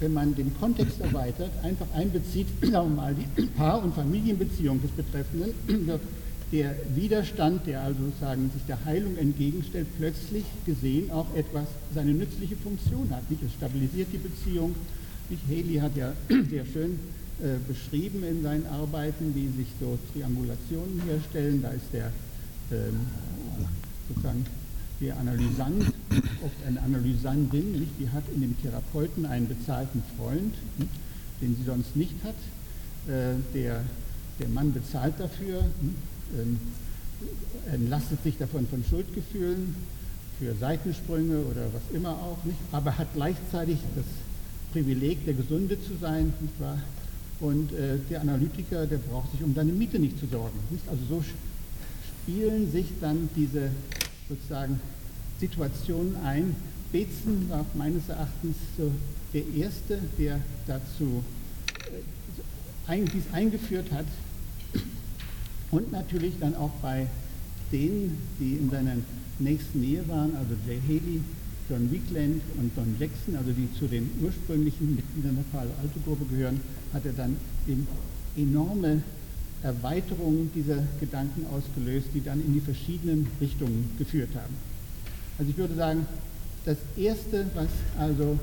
Speaker 2: wenn man den Kontext erweitert, einfach einbezieht, sagen wir mal, die Paar- und Familienbeziehung des Betreffenden, wird der Widerstand, der also sozusagen sich der Heilung entgegenstellt, plötzlich gesehen auch etwas, seine nützliche Funktion hat. Nicht? Es stabilisiert die Beziehung. Nicht? Haley hat ja sehr schön äh, beschrieben in seinen Arbeiten, wie sich so Triangulationen herstellen. Da ist der ähm, sozusagen der Analysant, oft eine Analysantin, nicht? die hat in dem Therapeuten einen bezahlten Freund, nicht? den sie sonst nicht hat. Äh, der, der Mann bezahlt dafür, ähm, entlastet sich davon von Schuldgefühlen für Seitensprünge oder was immer auch, nicht? aber hat gleichzeitig das Privileg, der Gesunde zu sein, nicht wahr? Und äh, der Analytiker, der braucht sich um seine Miete nicht zu sorgen. Nicht? Also so spielen sich dann diese sozusagen Situationen ein. Betzen war meines Erachtens so der Erste, der dazu äh, dies eingeführt hat, und natürlich dann auch bei denen, die in seiner nächsten Nähe waren, also Jay Haley, John Weekland und Don Jackson, also die zu den ursprünglichen Mitgliedern der Palo Alto Gruppe gehören, hat er dann eben enorme Erweiterungen dieser Gedanken ausgelöst, die dann in die verschiedenen Richtungen geführt haben. Also ich würde sagen, das Erste, was also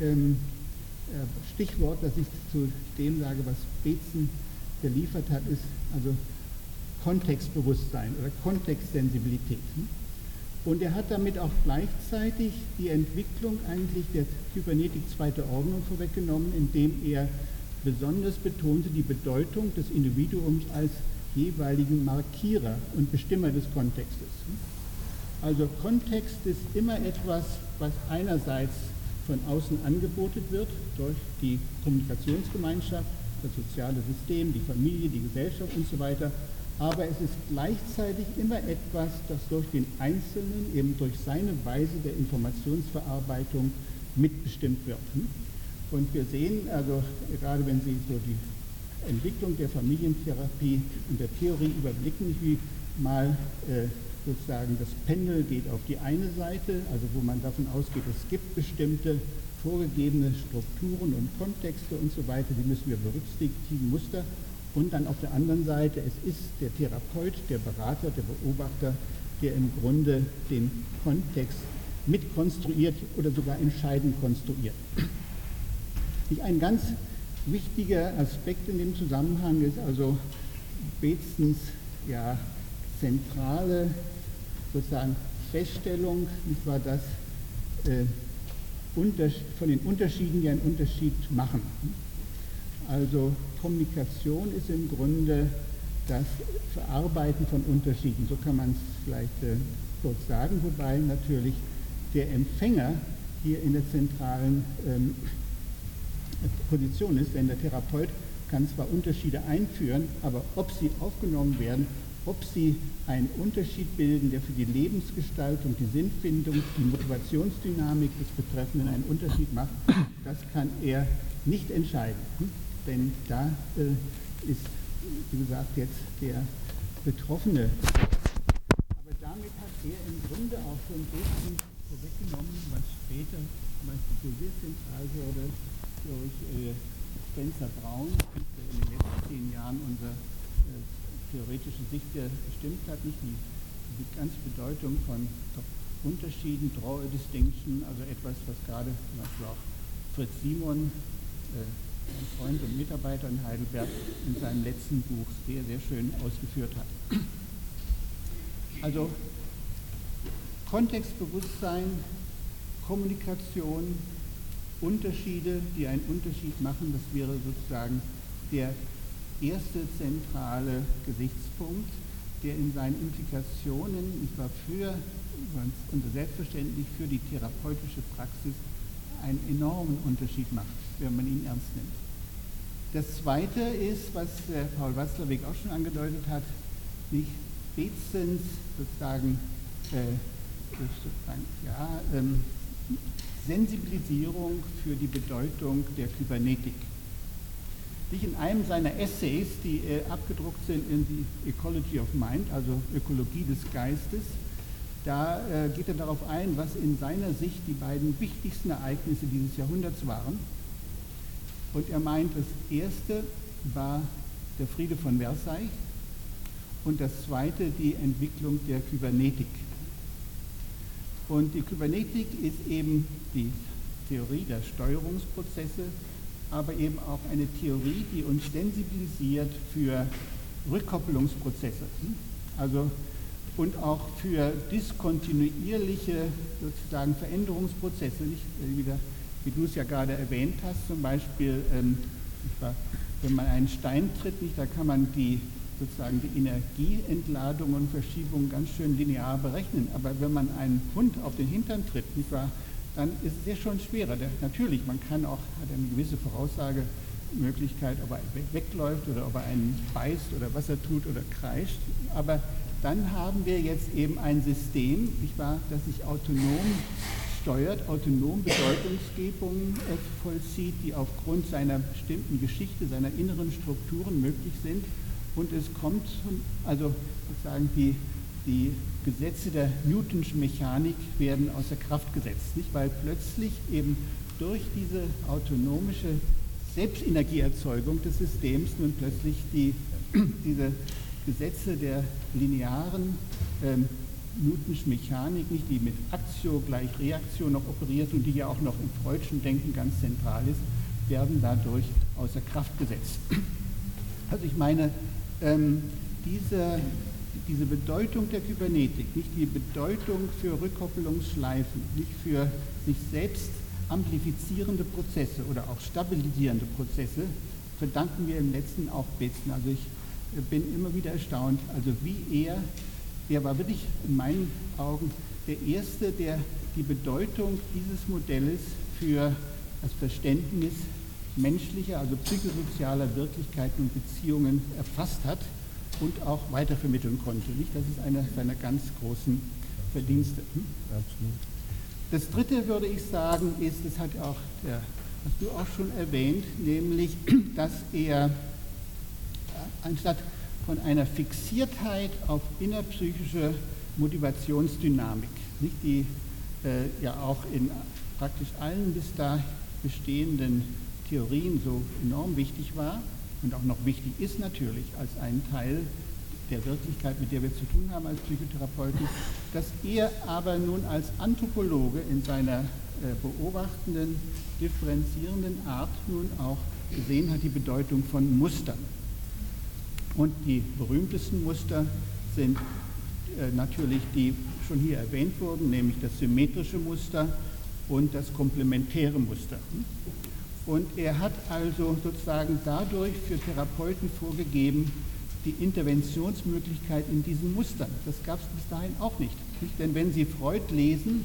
Speaker 2: ähm, äh, Stichwort, das ich zu dem sage, was Bezen geliefert hat, ist also Kontextbewusstsein oder Kontextsensibilität. Und er hat damit auch gleichzeitig die Entwicklung eigentlich der Kybernetik zweiter Ordnung vorweggenommen, indem er besonders betonte die Bedeutung des Individuums als jeweiligen Markierer und Bestimmer des Kontextes. Also Kontext ist immer etwas, was einerseits von außen angeboten wird durch die Kommunikationsgemeinschaft, das soziale System, die Familie, die Gesellschaft und so weiter aber es ist gleichzeitig immer etwas, das durch den Einzelnen, eben durch seine Weise der Informationsverarbeitung mitbestimmt wird. Und wir sehen, also gerade wenn Sie so die Entwicklung der Familientherapie und der Theorie überblicken, wie mal äh, sozusagen das Pendel geht auf die eine Seite, also wo man davon ausgeht, es gibt bestimmte vorgegebene Strukturen und Kontexte und so weiter, die müssen wir berücksichtigen, Muster. Und dann auf der anderen Seite, es ist der Therapeut, der Berater, der Beobachter, der im Grunde den Kontext mitkonstruiert oder sogar entscheidend konstruiert. Ein ganz wichtiger Aspekt in dem Zusammenhang ist also Bezens ja, zentrale sozusagen Feststellung, nicht wahr, dass äh, von den Unterschieden ja einen Unterschied machen. Also Kommunikation ist im Grunde das Verarbeiten von Unterschieden, so kann man es vielleicht äh, kurz sagen, wobei natürlich der Empfänger hier in der zentralen ähm, Position ist, denn der Therapeut kann zwar Unterschiede einführen, aber ob sie aufgenommen werden, ob sie einen Unterschied bilden, der für die Lebensgestaltung, die Sinnfindung, die Motivationsdynamik des Betreffenden einen Unterschied macht, das kann er nicht entscheiden denn da äh, ist, wie gesagt, jetzt der Betroffene. Aber damit hat er im Grunde auch so ein bisschen vorweggenommen, was später zum Beispiel so sehr zentral wurde durch äh, Spencer Braun, der in den letzten zehn Jahren unsere äh, theoretische Sicht bestimmt hat, nicht die, die ganze Bedeutung von Unterschieden, Draw Distinction, also etwas, was gerade zum Beispiel auch Fritz Simon, äh, ein Freund und Mitarbeiter in Heidelberg, in seinem letzten Buch sehr, sehr schön ausgeführt hat. Also Kontextbewusstsein, Kommunikation, Unterschiede, die einen Unterschied machen, das wäre sozusagen der erste zentrale Gesichtspunkt, der in seinen Implikationen, nicht wahr, für und selbstverständlich für die therapeutische Praxis einen enormen Unterschied macht, wenn man ihn ernst nimmt. Das Zweite ist, was Paul Watzlawick auch schon angedeutet hat, nicht Bezens sozusagen äh, ja, ähm, Sensibilisierung für die Bedeutung der Kybernetik. In einem seiner Essays, die äh, abgedruckt sind in die Ecology of Mind, also Ökologie des Geistes, da äh, geht er darauf ein, was in seiner Sicht die beiden wichtigsten Ereignisse dieses Jahrhunderts waren. Und er meint, das erste war der Friede von Versailles und das zweite die Entwicklung der Kybernetik. Und die Kybernetik ist eben die Theorie der Steuerungsprozesse, aber eben auch eine Theorie, die uns sensibilisiert für Rückkoppelungsprozesse. Also und auch für diskontinuierliche sozusagen Veränderungsprozesse, nicht wieder, wie du es ja gerade erwähnt hast, zum Beispiel, ähm, wenn man einen Stein tritt, nicht, da kann man die sozusagen die Energieentladung und Verschiebung ganz schön linear berechnen. Aber wenn man einen Hund auf den Hintern tritt, nicht wahr, dann ist es ja schon schwerer. Natürlich, man kann auch, hat eine gewisse Voraussagemöglichkeit, ob er wegläuft oder ob er einen beißt oder was er tut oder kreischt. Aber dann haben wir jetzt eben ein System, nicht wahr, das sich autonom steuert, autonom Bedeutungsgebungen äh, vollzieht, die aufgrund seiner bestimmten Geschichte, seiner inneren Strukturen möglich sind und es kommt, also sozusagen die, die Gesetze der Newtonschen Mechanik werden außer Kraft gesetzt, nicht? weil plötzlich eben durch diese autonomische Selbstenergieerzeugung des Systems nun plötzlich die, diese Gesetze der linearen ähm, Newtonschen Mechanik, nicht die mit Aktio gleich Reaktion noch operiert und die ja auch noch im Freudschen Denken ganz zentral ist, werden dadurch außer Kraft gesetzt. Also ich meine, ähm, diese, diese Bedeutung der Kybernetik, nicht die Bedeutung für Rückkoppelungsschleifen, nicht für sich selbst amplifizierende Prozesse oder auch stabilisierende Prozesse, verdanken wir im letzten auch Betzen. Also ich bin immer wieder erstaunt, also wie er, er war wirklich in meinen Augen der Erste, der die Bedeutung dieses Modells für das Verständnis menschlicher, also psychosozialer Wirklichkeiten und Beziehungen erfasst hat und auch weitervermitteln konnte. Nicht? Das ist einer seiner ganz großen Verdienste. Hm? Das dritte würde ich sagen, ist, das hat auch der, hast du auch schon erwähnt, nämlich, dass er anstatt von einer Fixiertheit auf innerpsychische Motivationsdynamik, nicht die äh, ja auch in praktisch allen bis da bestehenden Theorien so enorm wichtig war und auch noch wichtig ist natürlich als ein Teil der Wirklichkeit, mit der wir zu tun haben als Psychotherapeuten, dass er aber nun als Anthropologe in seiner äh, beobachtenden, differenzierenden Art nun auch gesehen hat die Bedeutung von Mustern. Und die berühmtesten Muster sind äh, natürlich die schon hier erwähnt wurden, nämlich das symmetrische Muster und das komplementäre Muster. Und er hat also sozusagen dadurch für Therapeuten vorgegeben, die Interventionsmöglichkeit in diesen Mustern. Das gab es bis dahin auch nicht, nicht. Denn wenn Sie Freud lesen,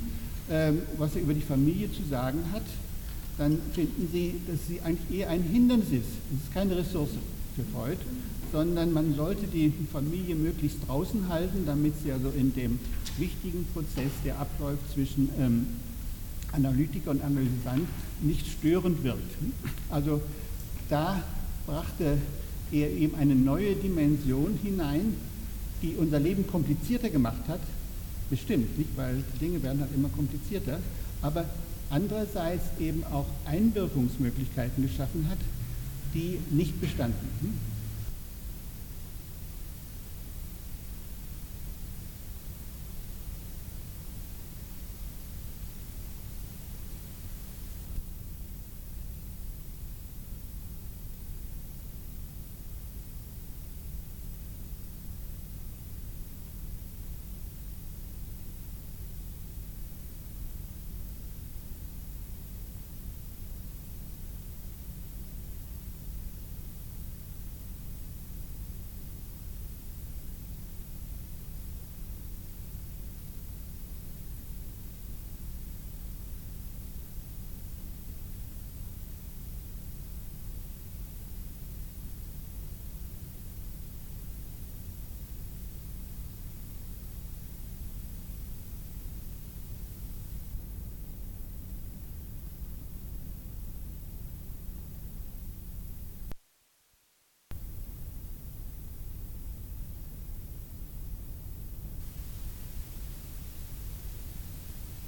Speaker 2: ähm, was er über die Familie zu sagen hat, dann finden Sie, dass sie eigentlich eher ein Hindernis ist. Es ist keine Ressource für Freud, sondern man sollte die Familie möglichst draußen halten, damit sie also in dem wichtigen Prozess, der abläuft zwischen ähm, Analytiker und Analysant nicht störend wird. Also da brachte er eben eine neue Dimension hinein, die unser Leben komplizierter gemacht hat, bestimmt, nicht? weil Dinge werden halt immer komplizierter, aber andererseits eben auch Einwirkungsmöglichkeiten geschaffen hat, die nicht bestanden.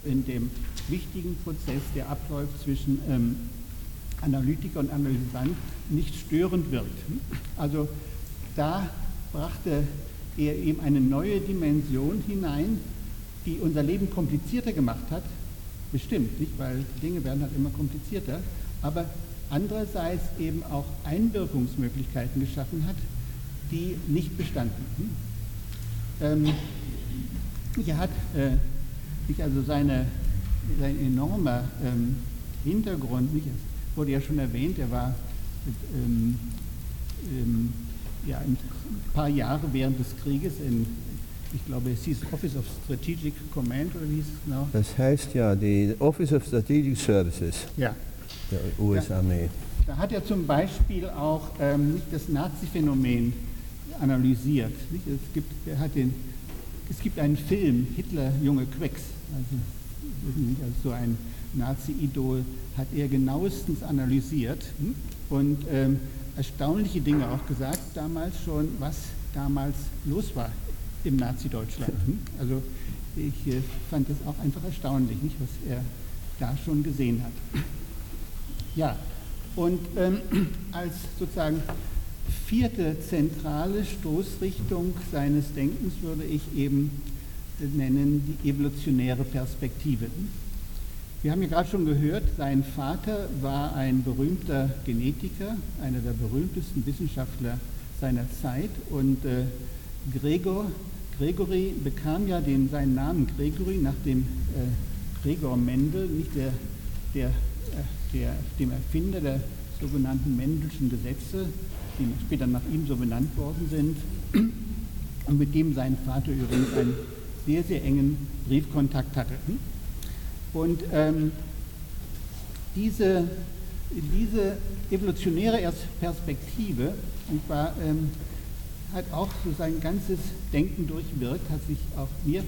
Speaker 2: In dem wichtigen Prozess, der abläuft zwischen ähm, Analytiker und Analysant, nicht störend wirkt. Also da brachte er eben eine neue Dimension hinein, die unser Leben komplizierter gemacht hat. Bestimmt, nicht? Weil Dinge werden halt immer komplizierter, aber andererseits eben auch Einwirkungsmöglichkeiten geschaffen hat, die nicht bestanden. Ähm, er hat äh, sich also seine, sein enormer ähm, Hintergrund, nicht, es wurde ja schon erwähnt, er war ähm, ähm, ja, ein paar Jahre während des Krieges in, ich glaube, es hieß Office of Strategic Command oder wie hieß es genau?
Speaker 1: Das heißt ja, die Office of Strategic Services
Speaker 2: ja.
Speaker 1: der US-Armee.
Speaker 2: Da hat er zum Beispiel auch ähm, das Nazi-Phänomen analysiert. Nicht? Es, gibt, er hat den, es gibt einen Film, Hitler, junge Quecks, also, so ein Nazi-Idol hat er genauestens analysiert hm? und ähm, erstaunliche Dinge auch gesagt, damals schon, was damals los war im Nazi-Deutschland. Hm? Also ich äh, fand das auch einfach erstaunlich, nicht, was er da schon gesehen hat. Ja, und ähm, als sozusagen vierte zentrale Stoßrichtung seines Denkens würde ich eben nennen die evolutionäre Perspektive. Wir haben ja gerade schon gehört, sein Vater war ein berühmter Genetiker, einer der berühmtesten Wissenschaftler seiner Zeit und äh, Gregor, Gregory bekam ja den, seinen Namen Gregory nach dem äh, Gregor Mendel, nicht der, der, äh, der, dem Erfinder der sogenannten Mendelschen Gesetze, die später nach ihm so benannt worden sind, und mit dem sein Vater übrigens ein sehr, sehr engen Briefkontakt hatte. Und ähm, diese, diese evolutionäre Perspektive und war, ähm, hat auch so sein ganzes Denken durchwirkt, hat sich auf mir,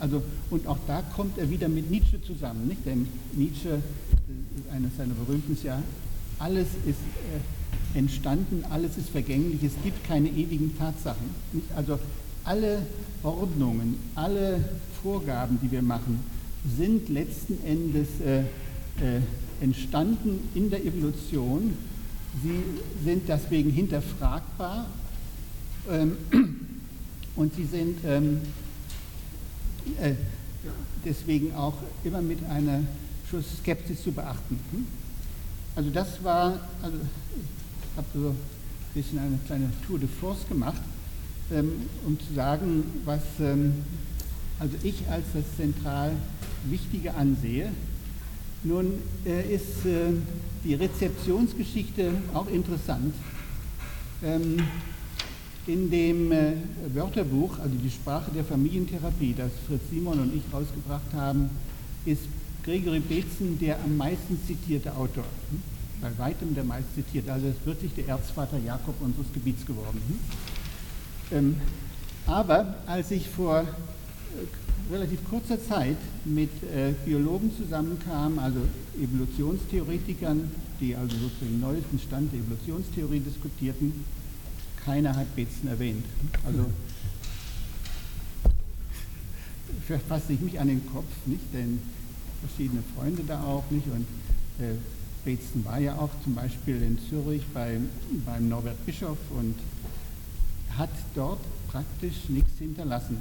Speaker 2: also und auch da kommt er wieder mit Nietzsche zusammen, nicht? Denn Nietzsche, äh, eines seiner berühmten ja, alles ist äh, entstanden, alles ist vergänglich, es gibt keine ewigen Tatsachen. Also alle Ordnungen, alle Vorgaben, die wir machen, sind letzten Endes äh, äh, entstanden in der Evolution. Sie sind deswegen hinterfragbar ähm, und sie sind ähm, äh, deswegen auch immer mit einer Schuss Skepsis zu beachten. Hm? Also das war, also habe so ein bisschen eine kleine Tour de Force gemacht ähm, um zu sagen, was ähm, also ich als das zentral Wichtige ansehe. Nun äh, ist äh, die Rezeptionsgeschichte auch interessant. Ähm, in dem äh, Wörterbuch, also die Sprache der Familientherapie, das Fritz Simon und ich rausgebracht haben, ist Gregory Betzen der am meisten zitierte Autor. Bei weitem der meist zitierte. Also ist wirklich der Erzvater Jakob unseres Gebiets geworden. Hm? Ähm, aber als ich vor äh, relativ kurzer Zeit mit äh, Biologen zusammenkam, also Evolutionstheoretikern, die also sozusagen den neuesten Stand der Evolutionstheorie diskutierten, keiner hat Betzen erwähnt. Also fasse ich mich an den Kopf, nicht? Denn verschiedene Freunde da auch nicht und äh, Betzen war ja auch zum Beispiel in Zürich beim, beim Norbert Bischof und hat dort praktisch nichts hinterlassen.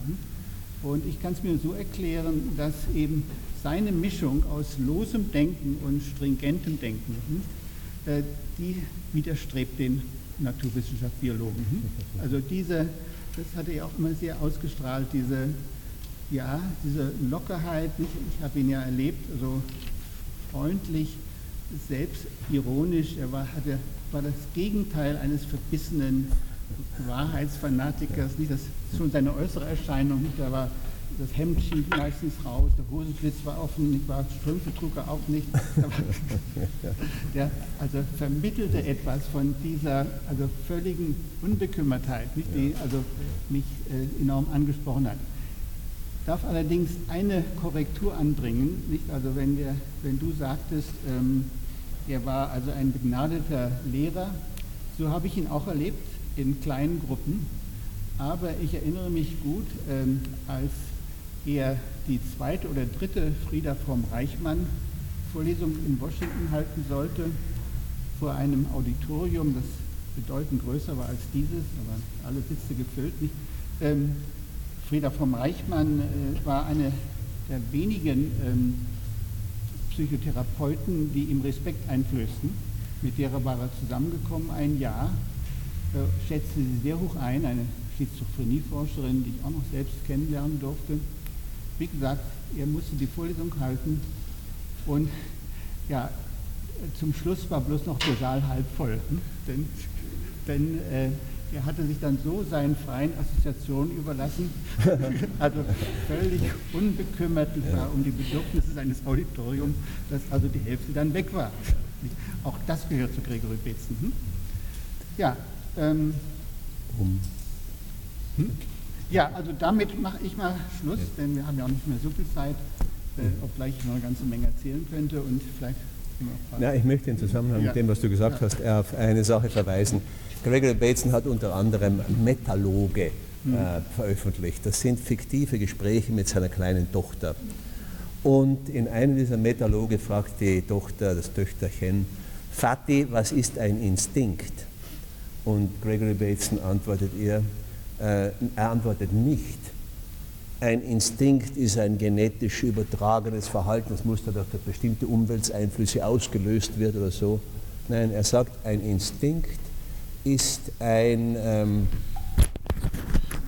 Speaker 2: Und ich kann es mir so erklären, dass eben seine Mischung aus losem Denken und stringentem Denken, hm, äh, die widerstrebt den Naturwissenschaftsbiologen. Hm. Also diese, das hat er auch immer sehr ausgestrahlt, diese, ja, diese Lockerheit. Ich habe ihn ja erlebt, so freundlich, selbstironisch. Er war, hatte, war das Gegenteil eines verbissenen Wahrheitsfanatikers. Nicht das schon seine äußere Erscheinung. Nicht, da war das Hemd schief meistens raus, der Hosenschlitz war offen, nicht wahr? Strümpfe trug er auch nicht. der also vermittelte etwas von dieser also völligen Unbekümmertheit, nicht, die also mich äh, enorm angesprochen hat. Darf allerdings eine Korrektur anbringen, nicht? Also wenn, wir, wenn du sagtest, ähm, er war also ein begnadeter Lehrer, so habe ich ihn auch erlebt in kleinen Gruppen. Aber ich erinnere mich gut, ähm, als er die zweite oder dritte Frieda vom Reichmann Vorlesung in Washington halten sollte, vor einem Auditorium, das bedeutend größer war als dieses, aber alle Sitze gefüllt nicht. Ähm, Frieda vom Reichmann äh, war eine der wenigen ähm, Psychotherapeuten, die ihm Respekt einflößten. Mit derer war er zusammengekommen ein Jahr, äh, schätzte sie sehr hoch ein, eine Schizophrenieforscherin, die ich auch noch selbst kennenlernen durfte. Wie gesagt, er musste die Vorlesung halten und ja, zum Schluss war bloß noch der Saal halb voll. Hm? Denn, denn äh, er hatte sich dann so seinen freien Assoziationen überlassen, also völlig unbekümmert war um die Bedürfnisse seines Auditoriums, dass also die Hälfte dann weg war. Auch das gehört zu Gregory Betzen. Hm? Ja, ähm, hm? ja, also damit mache ich mal Schluss, denn wir haben ja auch nicht mehr so viel Zeit, äh, obgleich ich noch eine ganze Menge erzählen könnte und vielleicht
Speaker 1: ja, ich möchte im Zusammenhang mit dem, was du gesagt hast, auf eine Sache verweisen. Gregory Bateson hat unter anderem Metaloge äh, veröffentlicht. Das sind fiktive Gespräche mit seiner kleinen Tochter. Und in einem dieser Metaloge fragt die Tochter, das Töchterchen, Fatih, was ist ein Instinkt? Und Gregory Bateson antwortet ihr, äh, er antwortet nicht, ein Instinkt ist ein genetisch übertragenes Verhalten, das durch bestimmte Umwelteinflüsse ausgelöst wird oder so. Nein, er sagt, ein Instinkt ist ein, ähm,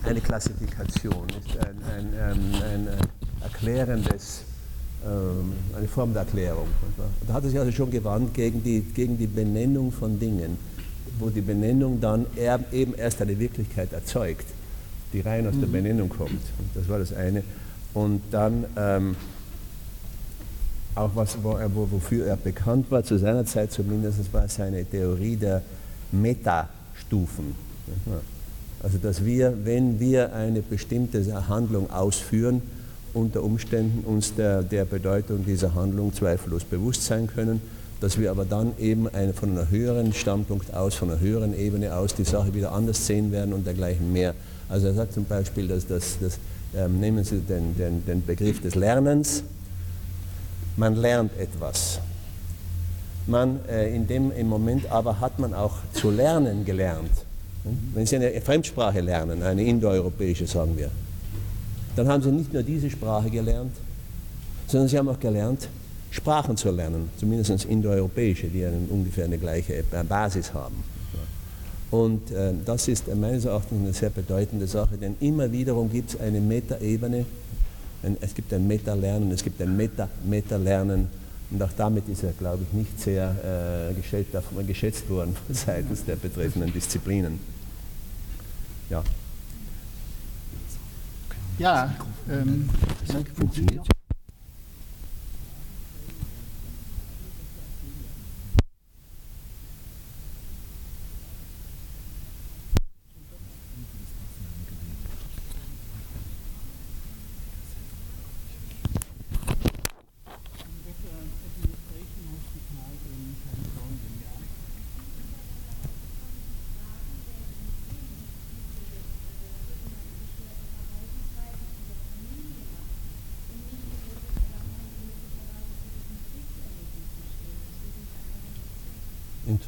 Speaker 1: eine Klassifikation, ist ein, ein, ein, ein erklärendes, ähm, eine Form der Erklärung. Da hat er sich also schon gewandt gegen die, gegen die Benennung von Dingen, wo die Benennung dann eben erst eine Wirklichkeit erzeugt, die rein aus der mhm. Benennung kommt. Das war das eine. Und dann ähm, auch was, wo er, wofür er bekannt war, zu seiner Zeit zumindest, war seine Theorie der Metastufen. Also dass wir, wenn wir eine bestimmte Handlung ausführen, unter Umständen uns der, der Bedeutung dieser Handlung zweifellos bewusst sein können, dass wir aber dann eben eine, von einem höheren Standpunkt aus, von einer höheren Ebene aus die Sache wieder anders sehen werden und dergleichen mehr. Also er sagt zum Beispiel, dass, dass, dass ähm, nehmen Sie den, den, den Begriff des Lernens, man lernt etwas. Man, äh, in dem im Moment aber hat man auch zu lernen gelernt. Wenn Sie eine Fremdsprache lernen, eine indoeuropäische sagen wir, dann haben Sie nicht nur diese Sprache gelernt, sondern Sie haben auch gelernt, Sprachen zu lernen, zumindest indoeuropäische, die eine, ungefähr eine gleiche Basis haben. Und äh, das ist meines Erachtens eine sehr bedeutende Sache, denn immer wiederum gibt es eine Metaebene, es gibt ein Meta-Lernen, es gibt ein Meta-Meta-Lernen und auch damit ist er, glaube ich, nicht sehr äh, geschätzt, geschätzt worden seitens der betreffenden Disziplinen. Ja.
Speaker 2: Ja, ähm, funktioniert.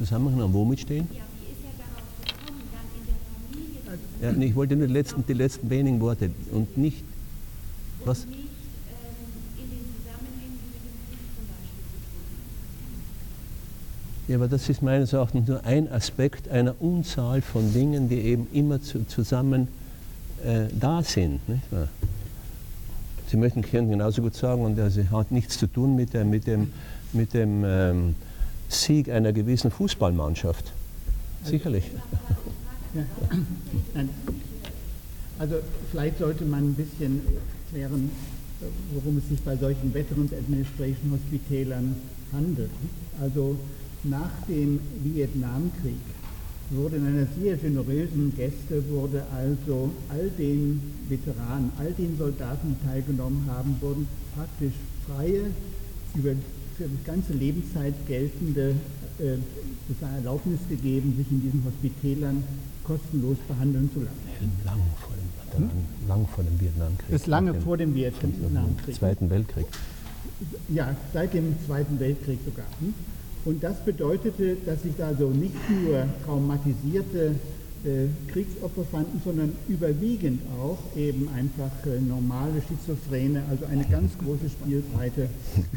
Speaker 1: Zusammenhang womit stehen? Ja, wie ist er darauf gekommen, dann in der Familie ja, Ich wollte nur die letzten, die letzten wenigen Worte und nicht. Was? Nicht, ähm. Ja, aber das ist meines Erachtens nur ein Aspekt einer Unzahl von Dingen, die eben immer zu, zusammen äh, da sind. Nicht wahr? Sie möchten Kirchen genauso gut sagen, und das hat nichts zu tun mit, der, mit dem, mit dem ähm, Sieg einer gewissen Fußballmannschaft. Sicherlich.
Speaker 2: Also vielleicht sollte man ein bisschen klären, worum es sich bei solchen Veterans Administration Hospitälern handelt. Also nach dem Vietnamkrieg wurde in einer sehr generösen Geste wurde also all den Veteranen, all den Soldaten, die teilgenommen haben, wurden praktisch freie, über für die ganze Lebenszeit geltende äh, Erlaubnis gegeben, sich in diesen Hospitälern kostenlos behandeln zu lassen.
Speaker 1: Lang vor dem, hm? lang vor dem Vietnamkrieg.
Speaker 2: Ist lange vor dem Vietnamkrieg.
Speaker 1: Zweiten Weltkrieg.
Speaker 2: Ja, seit dem Zweiten Weltkrieg sogar. Hm? Und das bedeutete, dass sich da so nicht nur traumatisierte Kriegsopfer fanden, sondern überwiegend auch eben einfach äh, normale Schizophrene, also eine ganz große Spielbreite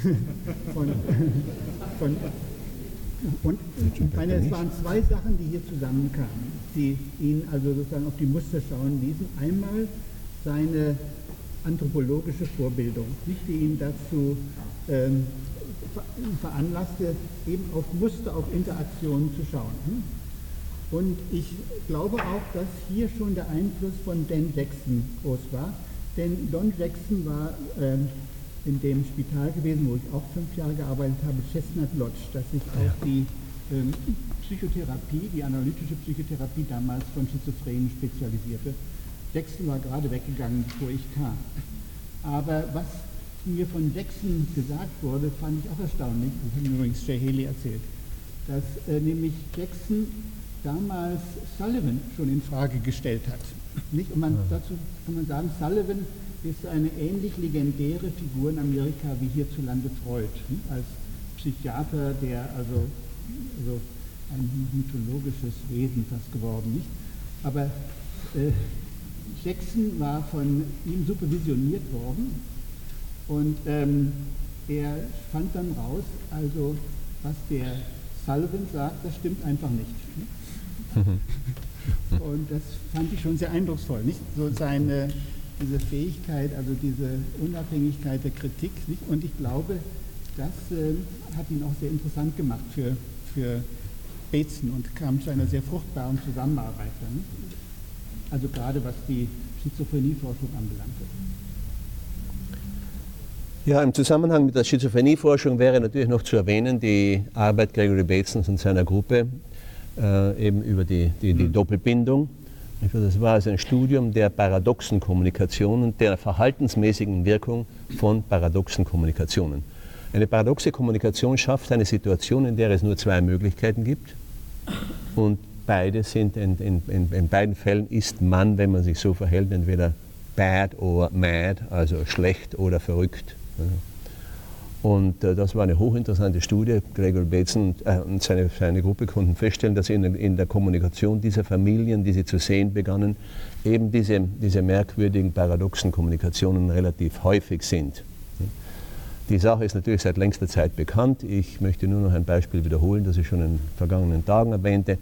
Speaker 2: von, von und ich meine, es waren zwei Sachen, die hier zusammenkamen, die ihn also sozusagen auf die Muster schauen ließen. Einmal seine anthropologische Vorbildung, die ihn dazu ähm, veranlasste, eben auf Muster, auf Interaktionen zu schauen. Und ich glaube auch, dass hier schon der Einfluss von Dan Jackson groß war, denn Don Jackson war äh, in dem Spital gewesen, wo ich auch fünf Jahre gearbeitet habe, Chestnut Lodge, das sich auf die ähm, Psychotherapie, die analytische Psychotherapie damals von Schizophrenen spezialisierte. Jackson war gerade weggegangen, bevor ich kam. Aber was mir von Jackson gesagt wurde, fand ich auch erstaunlich. Das hat mir übrigens Jay Haley erzählt. Dass äh, nämlich Jackson damals Sullivan schon in Frage gestellt hat. Nicht? Und man, dazu kann man sagen, Sullivan ist eine ähnlich legendäre Figur in Amerika wie hierzulande Freud, nicht? als Psychiater, der also, also ein mythologisches Wesen fast geworden, nicht? Aber äh, Jackson war von ihm supervisioniert worden und ähm, er fand dann raus, also was der Sullivan sagt, das stimmt einfach nicht. Und das fand ich schon sehr eindrucksvoll. Nicht so seine diese Fähigkeit, also diese Unabhängigkeit der Kritik. Nicht? Und ich glaube, das äh, hat ihn auch sehr interessant gemacht für, für Bateson und kam zu einer sehr fruchtbaren Zusammenarbeit. Nicht? Also gerade was die Schizophrenieforschung anbelangte.
Speaker 1: Ja, im Zusammenhang mit der Schizophrenieforschung wäre natürlich noch zu erwähnen die Arbeit Gregory Batesons und seiner Gruppe äh, eben über die, die, die mhm. Doppelbindung. Das war also ein Studium der paradoxen Kommunikation und der verhaltensmäßigen Wirkung von paradoxen Kommunikationen. Eine paradoxe Kommunikation schafft eine Situation, in der es nur zwei Möglichkeiten gibt und beide sind in, in, in, in beiden Fällen ist man, wenn man sich so verhält, entweder bad oder mad, also schlecht oder verrückt. Und äh, das war eine hochinteressante Studie. Gregor Bateson äh, und seine, seine Gruppe konnten feststellen, dass in, in, der Kommunikation dieser Familien, die sie zu sehen begannen, eben diese, diese merkwürdigen, paradoxen Kommunikationen relativ häufig sind. Die Sache ist natürlich seit längster Zeit bekannt. Ich möchte nur noch ein Beispiel wiederholen, das ich schon in den vergangenen Tagen erwähnte.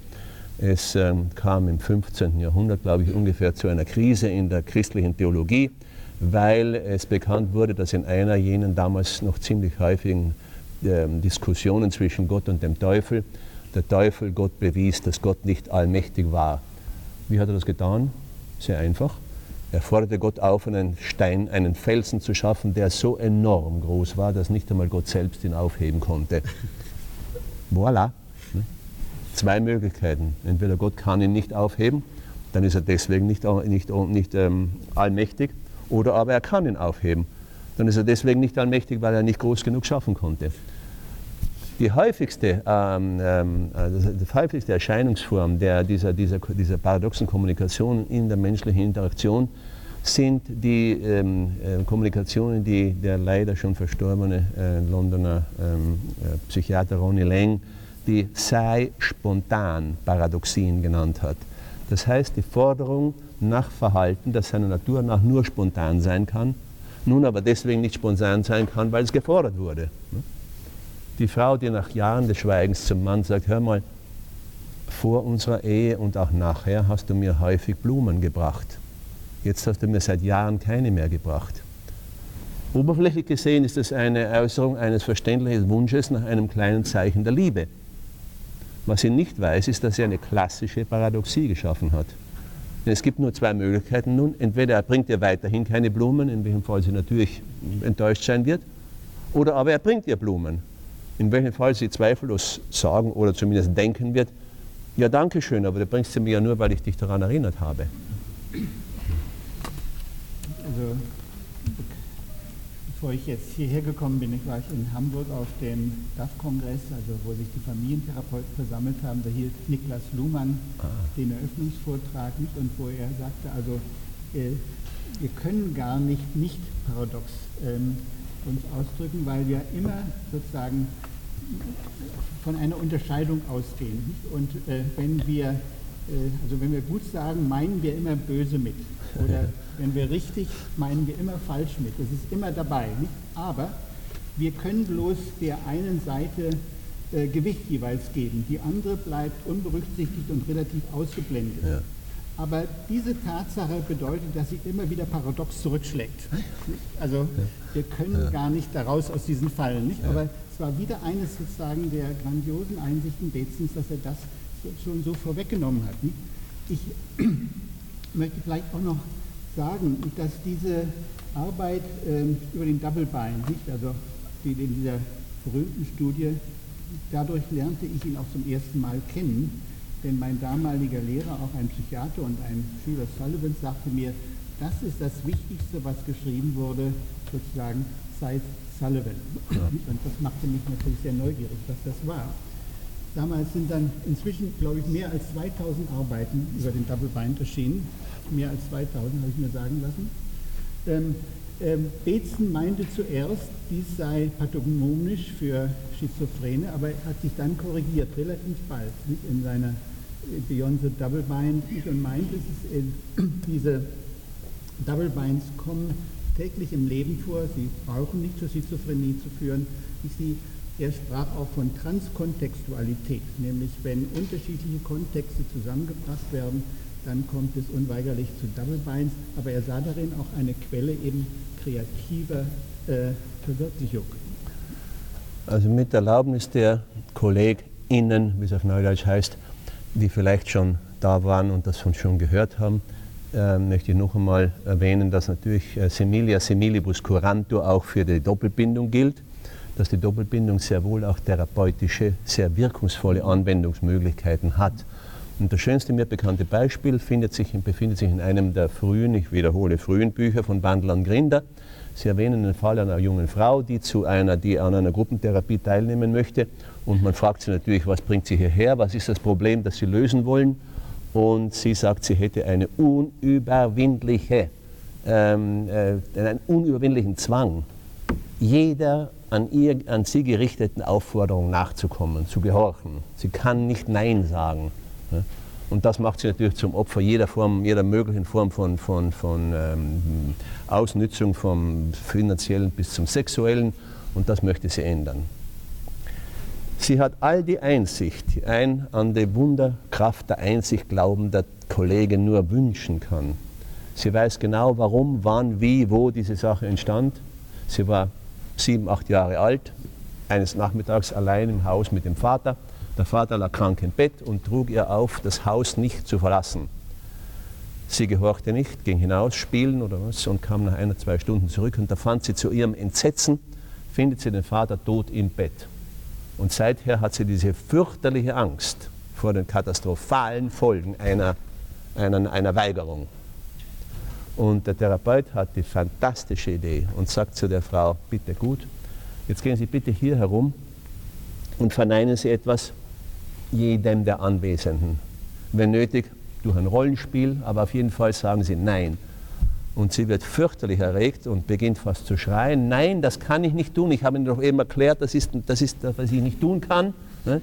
Speaker 1: Es ähm, kam im 15. Jahrhundert, glaube ich, ungefähr zu einer Krise in der christlichen Theologie weil es bekannt wurde, dass in einer jenen damals noch ziemlich häufigen äh, Diskussionen zwischen Gott und dem Teufel der Teufel Gott bewies, dass Gott nicht allmächtig war. Wie hat er das getan? Sehr einfach. Er forderte Gott auf, einen Stein, einen Felsen zu schaffen, der so enorm groß war, dass nicht einmal Gott selbst ihn aufheben konnte. Voilà. Zwei Möglichkeiten. Entweder Gott kann ihn nicht aufheben, dann ist er deswegen nicht, nicht, nicht ähm, allmächtig, oder aber er kann ihn aufheben. Dann ist er deswegen nicht allmächtig, weil er nicht groß genug schaffen konnte. Die häufigste, ähm, ähm, also die häufigste Erscheinungsform der, dieser, dieser, dieser paradoxen Kommunikation in der menschlichen Interaktion sind die ähm, äh, Kommunikationen, die der leider schon verstorbene äh, Londoner ähm, äh, Psychiater Ronnie Lang die sei spontan Paradoxien genannt hat. Das heißt, die Forderung nach Verhalten, das seiner Natur nach nur spontan sein kann, nun aber deswegen nicht spontan sein kann, weil es gefordert wurde. Die Frau, die nach Jahren des Schweigens zum Mann sagt, hör mal, vor unserer Ehe und auch nachher hast du mir häufig Blumen gebracht. Jetzt hast du mir seit Jahren keine mehr gebracht. Oberflächlich gesehen ist das eine Äußerung eines verständlichen Wunsches nach einem kleinen Zeichen der Liebe. Was sie nicht weiß, ist, dass sie eine klassische Paradoxie geschaffen hat. Es gibt nur zwei Möglichkeiten nun. Entweder er bringt ihr weiterhin keine Blumen, in welchem Fall sie natürlich enttäuscht sein wird, oder aber er bringt ihr Blumen, in welchem Fall sie zweifellos sagen oder zumindest denken wird, ja danke schön, aber du bringst sie mir ja nur, weil ich dich daran erinnert habe.
Speaker 2: Also bevor ich jetzt hierher gekommen bin, war ich in Hamburg auf dem DAF-Kongress, also wo sich die Familientherapeuten versammelt haben. Da hielt Niklas Luhmann ah. den Eröffnungsvortrag nicht und wo er sagte, also äh, wir können gar nicht nicht paradox ähm, uns ausdrücken, weil wir immer sozusagen von einer Unterscheidung ausgehen. Und äh, wenn wir also wenn wir gut sagen, meinen wir immer böse mit. Oder wenn wir richtig, meinen wir immer falsch mit. Das ist immer dabei. Nicht? Aber wir können bloß der einen Seite äh, Gewicht jeweils geben. Die andere bleibt unberücksichtigt und relativ ausgeblendet. Ja. Aber diese Tatsache bedeutet, dass sie immer wieder paradox zurückschlägt. Also wir können ja. gar nicht daraus aus diesen Fallen. Nicht? Aber es war wieder eines sozusagen der grandiosen Einsichten Betzens, dass er das schon so vorweggenommen hat. Ich möchte vielleicht auch noch sagen, dass diese Arbeit ähm, über den Double Bind, nicht, also die in dieser berühmten Studie, dadurch lernte ich ihn auch zum ersten Mal kennen, denn mein damaliger Lehrer, auch ein Psychiater und ein Schüler Sullivan, sagte mir, das ist das Wichtigste, was geschrieben wurde, sozusagen seit Sullivan. Ja. Und das machte mich natürlich sehr neugierig, was das war. Damals sind dann inzwischen, glaube ich, mehr als 2000 Arbeiten über den Double Bind erschienen. Mehr als 2000 habe ich mir sagen lassen. Ähm, ähm, Betzen meinte zuerst, dies sei pathognomisch für Schizophrene, aber er hat sich dann korrigiert, relativ bald, nicht in seiner äh, Beyond the Double Bind und meint, es ist, äh, diese Double Binds kommen täglich im Leben vor, sie brauchen nicht zur Schizophrenie zu führen, sie er sprach auch von Transkontextualität, nämlich wenn unterschiedliche Kontexte zusammengebracht werden, dann kommt es unweigerlich zu Double Binds, aber er sah darin auch eine Quelle eben kreativer äh, Verwirklichung.
Speaker 1: Also mit Erlaubnis der KollegInnen, wie es auf Neudeutsch heißt, die vielleicht schon da waren und das schon gehört haben, äh, möchte ich noch einmal erwähnen, dass natürlich äh, Similia similibus curantur auch für die Doppelbindung gilt dass die Doppelbindung sehr wohl auch therapeutische, sehr wirkungsvolle Anwendungsmöglichkeiten hat. Und das schönste mir bekannte Beispiel sich, befindet sich in einem der frühen, ich wiederhole, frühen Bücher von Bandler und Grinder. Sie erwähnen den Fall einer jungen Frau, die, zu einer, die an einer Gruppentherapie teilnehmen möchte. Und man fragt sie natürlich, was bringt sie hierher, was ist das Problem, das sie lösen wollen. Und sie sagt, sie hätte eine unüberwindliche, ähm, äh, einen unüberwindlichen Zwang, jeder an, ihr, an sie gerichteten Aufforderung nachzukommen, zu gehorchen. Sie kann nicht Nein sagen. Und das macht sie natürlich zum Opfer jeder Form, jeder möglichen Form von, von, von ähm, Ausnützung, vom finanziellen bis zum sexuellen. Und das möchte sie ändern. Sie hat all die Einsicht, die ein an die Wunderkraft der Einsicht glaubender Kollege nur wünschen kann. Sie weiß genau, warum, wann, wie, wo diese Sache entstand. Sie war sieben, acht Jahre alt, eines Nachmittags allein im Haus mit dem Vater. Der Vater lag krank im Bett und trug ihr auf, das Haus nicht zu verlassen. Sie gehorchte nicht, ging hinaus, spielen oder was und kam nach einer, zwei Stunden zurück und da fand sie zu ihrem Entsetzen, findet sie den Vater tot im Bett. Und seither hat sie diese fürchterliche Angst vor den katastrophalen Folgen einer, einer, einer Weigerung. Und der Therapeut hat die fantastische Idee und sagt zu der Frau, bitte gut, jetzt gehen Sie bitte hier herum und verneinen Sie etwas jedem der Anwesenden. Wenn nötig, durch ein Rollenspiel, aber auf jeden Fall sagen Sie Nein. Und sie wird fürchterlich erregt und beginnt fast zu schreien. Nein, das kann ich nicht tun. Ich habe Ihnen doch eben erklärt, das ist, das ist, was ich nicht tun kann. Ne?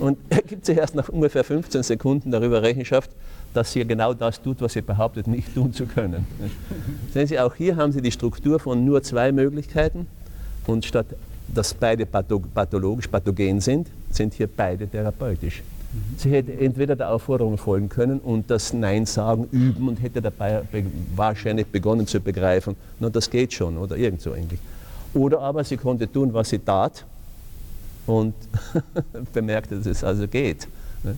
Speaker 1: Und er gibt sich erst nach ungefähr 15 Sekunden darüber Rechenschaft, dass sie genau das tut, was sie behauptet, nicht tun zu können. Ne? Sehen Sie, auch hier haben Sie die Struktur von nur zwei Möglichkeiten und statt dass beide pathologisch, pathogen sind, sind hier beide therapeutisch. Sie hätte entweder der Aufforderung folgen können und das Nein sagen üben und hätte dabei wahrscheinlich begonnen zu begreifen, na das geht schon oder irgend so ähnlich. Oder aber sie konnte tun, was sie tat und bemerkte, dass es also geht. Ne?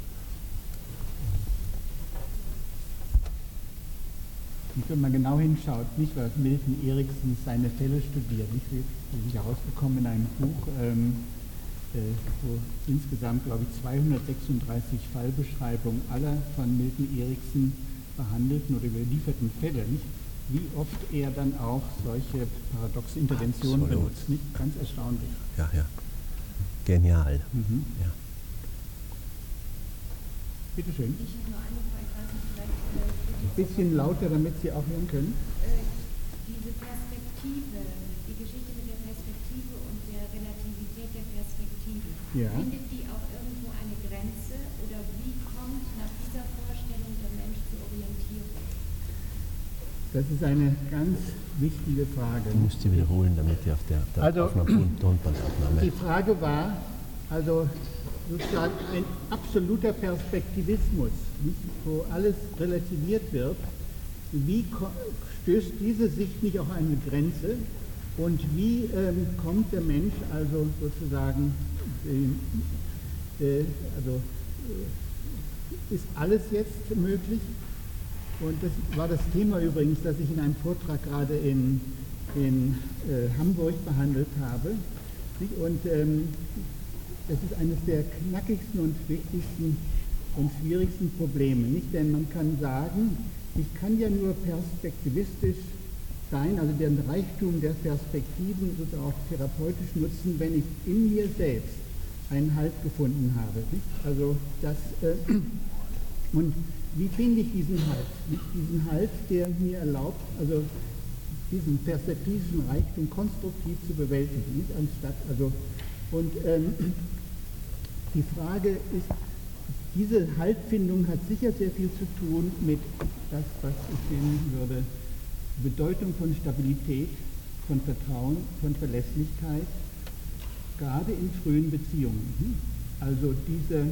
Speaker 2: Und wenn man genau hinschaut, nicht, weil Milton Erickson seine Fälle studiert, nicht, ist herausgekommen in einem Buch, ähm, äh, wo insgesamt, glaube ich, 236 Fallbeschreibungen aller von Milton Erickson behandelten oder überlieferten Fälle, nicht? wie oft er dann auch solche paradoxe Interventionen Absolut. benutzt. Nicht? Ganz erstaunlich.
Speaker 1: Ja, ja. Genial. Mhm. Ja.
Speaker 2: Bitte schön. Ich habe nur eine Frage, ich weiß nicht, vielleicht. Äh, Ein bisschen lauter, damit Sie auch hören können.
Speaker 3: Diese Perspektive, die Geschichte mit der Perspektive und der Relativität der Perspektive, ja. findet die auch irgendwo eine Grenze oder wie kommt nach dieser Vorstellung der Mensch zur Orientierung?
Speaker 2: Das ist eine ganz wichtige Frage.
Speaker 1: Du musst sie wiederholen, damit die auf der, der
Speaker 2: also,
Speaker 1: Tonbandaufnahme.
Speaker 2: Die Frage war, also sozusagen absoluter Perspektivismus, wo alles relativiert wird, wie stößt diese Sicht nicht auf eine Grenze? Und wie ähm, kommt der Mensch also sozusagen, äh, also äh, ist alles jetzt möglich? Und das war das Thema übrigens, das ich in einem Vortrag gerade in, in äh, Hamburg behandelt habe. Und ähm, das ist eines der knackigsten und wichtigsten und schwierigsten Probleme. Nicht? Denn man kann sagen, ich kann ja nur perspektivistisch sein, also den Reichtum der Perspektiven sozusagen auch therapeutisch nutzen, wenn ich in mir selbst einen Halt gefunden habe. Nicht? Also das, äh, und wie finde ich diesen Halt? Nicht diesen Halt, der mir erlaubt, also diesen perspektivischen Reichtum konstruktiv zu bewältigen, nicht anstatt, also, und ähm, die Frage ist, diese Haltfindung hat sicher sehr viel zu tun mit das, was ich nennen würde, Bedeutung von Stabilität, von Vertrauen, von Verlässlichkeit, gerade in frühen Beziehungen. Also diese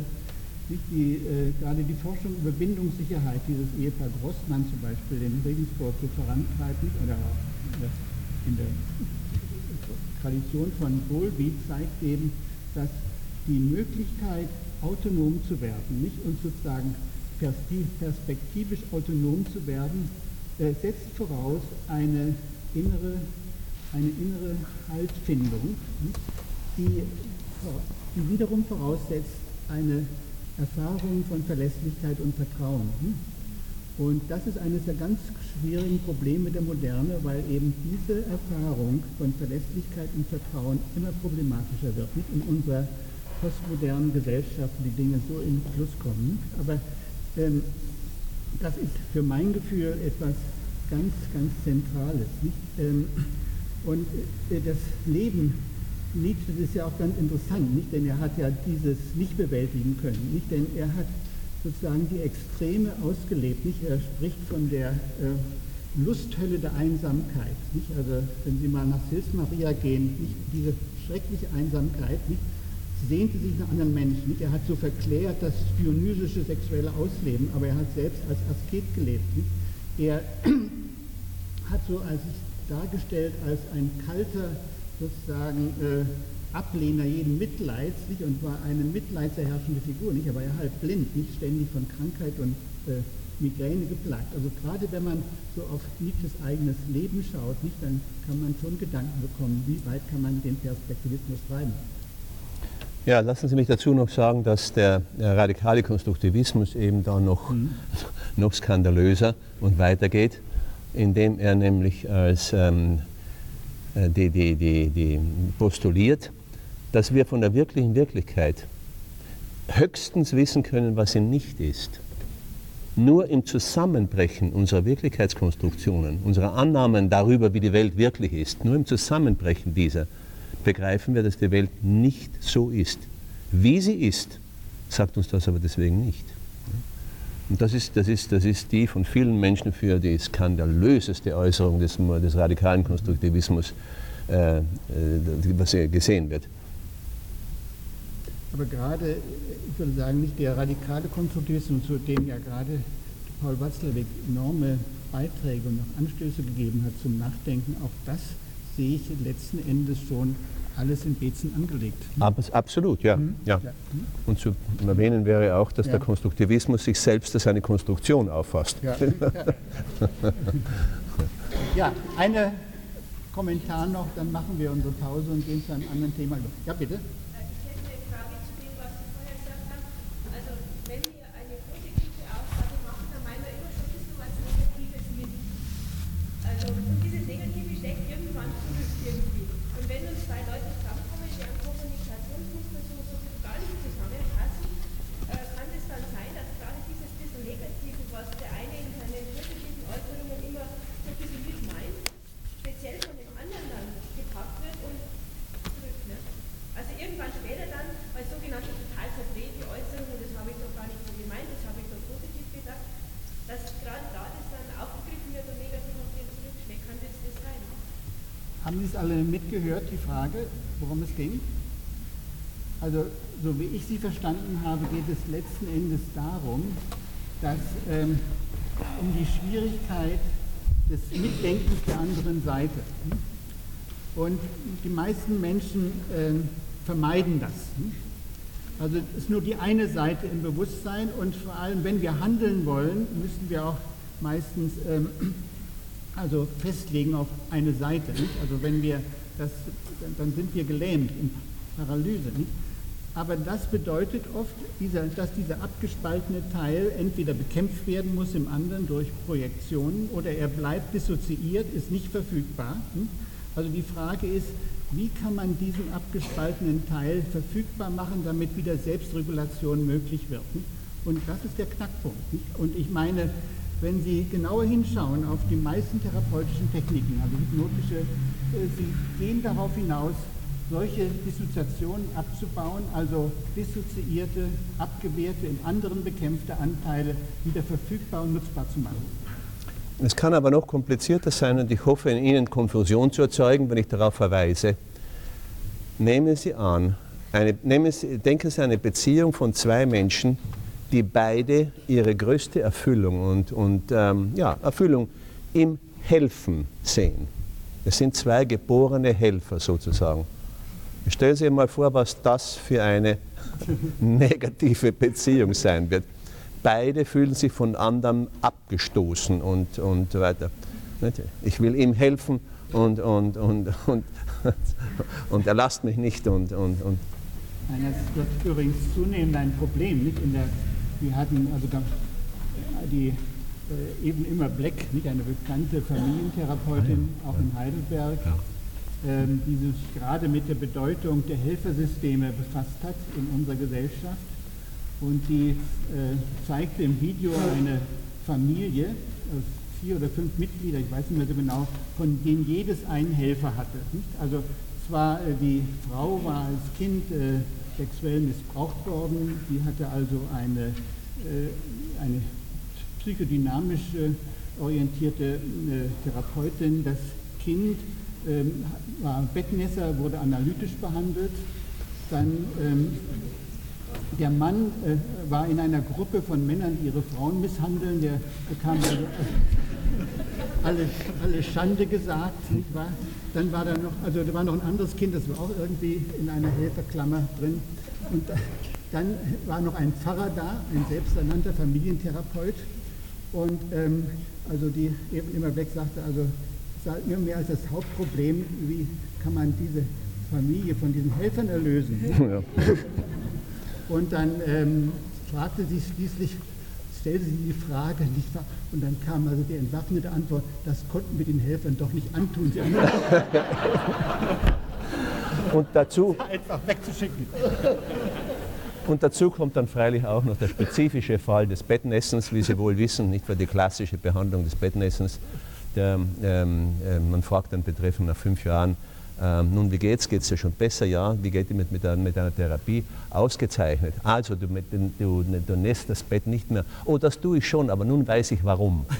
Speaker 2: die, äh, gerade die Forschung über Bindungssicherheit dieses Ehepaar Grossmann zum Beispiel in Regensburg so vorantreibt, oder in der Tradition von Bowlby zeigt eben, dass die Möglichkeit, autonom zu werden, nicht und sozusagen perspektivisch autonom zu werden, äh, setzt voraus eine innere, eine innere Haltfindung, die, die wiederum voraussetzt eine Erfahrung von Verlässlichkeit und Vertrauen. Und das ist eines der ganz schwierigen Probleme der Moderne, weil eben diese Erfahrung von Verlässlichkeit und Vertrauen immer problematischer wird. Nicht in unserer postmodernen Gesellschaft, wo die Dinge so in Fluss kommen. Aber ähm, das ist für mein Gefühl etwas ganz, ganz Zentrales. Ähm, und äh, das Leben Nietzsche ist ja auch ganz interessant, nicht? denn er hat ja dieses nicht bewältigen können, nicht? denn er hat sozusagen die Extreme ausgelebt. Nicht? Er spricht von der äh, Lusthölle der Einsamkeit. Nicht? Also wenn Sie mal nach Sils Maria gehen, nicht? diese schreckliche Einsamkeit, nicht? Sehnte sich nach anderen Menschen. Er hat so verklärt das dionysische sexuelle Ausleben, aber er hat selbst als Asket gelebt. Er hat so als dargestellt als ein kalter sozusagen äh, Ablehner jeden Mitleids nicht, und war eine mitleidserherrschende Figur. Nicht, er war ja halb blind, nicht ständig von Krankheit und äh, Migräne geplagt. Also gerade wenn man so auf Nietzsches eigenes Leben schaut, nicht, dann kann man schon Gedanken bekommen, wie weit kann man den Perspektivismus treiben.
Speaker 1: Ja, lassen Sie mich dazu noch sagen, dass der radikale Konstruktivismus eben da noch, mhm. noch skandalöser und weitergeht, indem er nämlich als ähm, äh, die, die, die, die postuliert, dass wir von der wirklichen Wirklichkeit höchstens wissen können, was sie nicht ist. Nur im Zusammenbrechen unserer Wirklichkeitskonstruktionen, unserer Annahmen darüber, wie die Welt wirklich ist, nur im Zusammenbrechen dieser begreifen wir, dass die Welt nicht so ist, Wie sie ist, sagt uns das aber deswegen nicht. Und das ist, das ist, das ist die von vielen Menschen für die skandalöseste Äußerung des, des radikalen Konstruktivismus, äh, äh was gesehen wird.
Speaker 2: Aber gerade, ich würde sagen, nicht der radikale Konstruktivismus, zu dem ja gerade Paul Watzlawick enorme Beiträge und auch Anstöße gegeben hat zum Nachdenken, auch das sehe ich letzten Endes schon alles in Bezen angelegt.
Speaker 1: Absolut, ja. Mhm. ja. Und zu erwähnen wäre auch, dass ja. der Konstruktivismus sich selbst als eine Konstruktion auffasst. Ja,
Speaker 2: ja eine Kommentar noch, dann machen wir unsere Pause und gehen zu einem anderen Thema. Ja, bitte. Haben Sie es alle mitgehört, die Frage, worum es ging? Also, so wie ich sie verstanden habe, geht es letzten Endes darum, dass ähm, um die Schwierigkeit des Mitdenkens der anderen Seite. Und die meisten Menschen äh, vermeiden das. Also es ist nur die eine Seite im Bewusstsein und vor allem, wenn wir handeln wollen, müssen wir auch meistens ähm, also festlegen auf eine Seite. Nicht? Also wenn wir das, dann sind wir gelähmt in Paralyse. Nicht? Aber das bedeutet oft, dieser, dass dieser abgespaltene Teil entweder bekämpft werden muss im anderen durch Projektionen oder er bleibt dissoziiert, ist nicht verfügbar. Also die Frage ist, wie kann man diesen abgespaltenen Teil verfügbar machen, damit wieder Selbstregulation möglich wird. Und das ist der Knackpunkt. Und ich meine, wenn Sie genauer hinschauen auf die meisten therapeutischen Techniken, also hypnotische, äh, sie gehen darauf hinaus, solche Dissoziationen abzubauen, also dissoziierte, abgewehrte, in anderen bekämpfte Anteile wieder verfügbar und nutzbar zu machen.
Speaker 1: Es kann aber noch komplizierter sein und ich hoffe, in Ihnen Konfusion zu erzeugen, wenn ich darauf verweise. Nehmen Sie an, eine, nehmen Sie, denken Sie an eine Beziehung von zwei Menschen, die beide ihre größte Erfüllung und, und ähm, ja, Erfüllung im Helfen sehen. Es sind zwei geborene Helfer sozusagen. Stellen Sie sich mal vor, was das für eine negative Beziehung sein wird. Beide fühlen sich von anderen abgestoßen und, und weiter. Ich will ihm helfen und, und, und, und, und er lasst mich nicht. Und, und, und.
Speaker 2: Das wird übrigens zunehmend ein Problem nicht in der wir hatten also die äh, eben immer Black, nicht eine bekannte Familientherapeutin, ah, auch in Heidelberg, ähm, die sich gerade mit der Bedeutung der Helfersysteme befasst hat in unserer Gesellschaft. Und die äh, zeigte im Video eine Familie, äh, vier oder fünf Mitglieder, ich weiß nicht mehr so genau, von denen jedes einen Helfer hatte. Nicht? Also zwar äh, die Frau war als Kind sexuell missbraucht worden. Die hatte also eine, äh, eine psychodynamisch orientierte äh, Therapeutin. Das Kind ähm, war Bettnässer, wurde analytisch behandelt. Dann ähm, der Mann äh, war in einer Gruppe von Männern, die ihre Frauen misshandeln. Der bekam also alle, alle Schande gesagt, nicht wahr? Dann war da noch, also da war noch ein anderes Kind, das war auch irgendwie in einer Helferklammer drin. Und dann war noch ein Pfarrer da, ein selbsternannter Familientherapeut. Und ähm, also die eben immer weg sagte, also sah immer mehr als das Hauptproblem, wie kann man diese Familie von diesen Helfern erlösen. Ja. Und dann ähm, fragte sie schließlich, stellte sie die Frage, nicht wahr? Und dann kam also die entwaffnete Antwort, das konnten wir den Helfern doch nicht antun.
Speaker 1: Und dazu.
Speaker 2: Einfach wegzuschicken.
Speaker 1: Und dazu kommt dann freilich auch noch der spezifische Fall des Bettnessens, wie Sie wohl wissen, nicht für die klassische Behandlung des Bettnessens. Der, ähm, äh, man fragt dann betreffend nach fünf Jahren, Ähm, nun, wie geht's? Geht's dir schon besser? Ja. Wie geht es mit, mit, mit einer Therapie? Ausgezeichnet. Also, du, du, du nässt das Bett nicht mehr. Oh, das tue ich schon, aber nun weiß ich warum.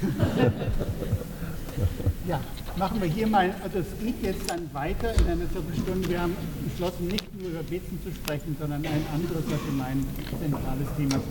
Speaker 2: ja, machen wir hier mal, also es geht jetzt dann weiter in einer Viertelstunde. Wir haben beschlossen, nicht nur über Beten zu sprechen, sondern ein anderes, was in mein zentrales Thema ist.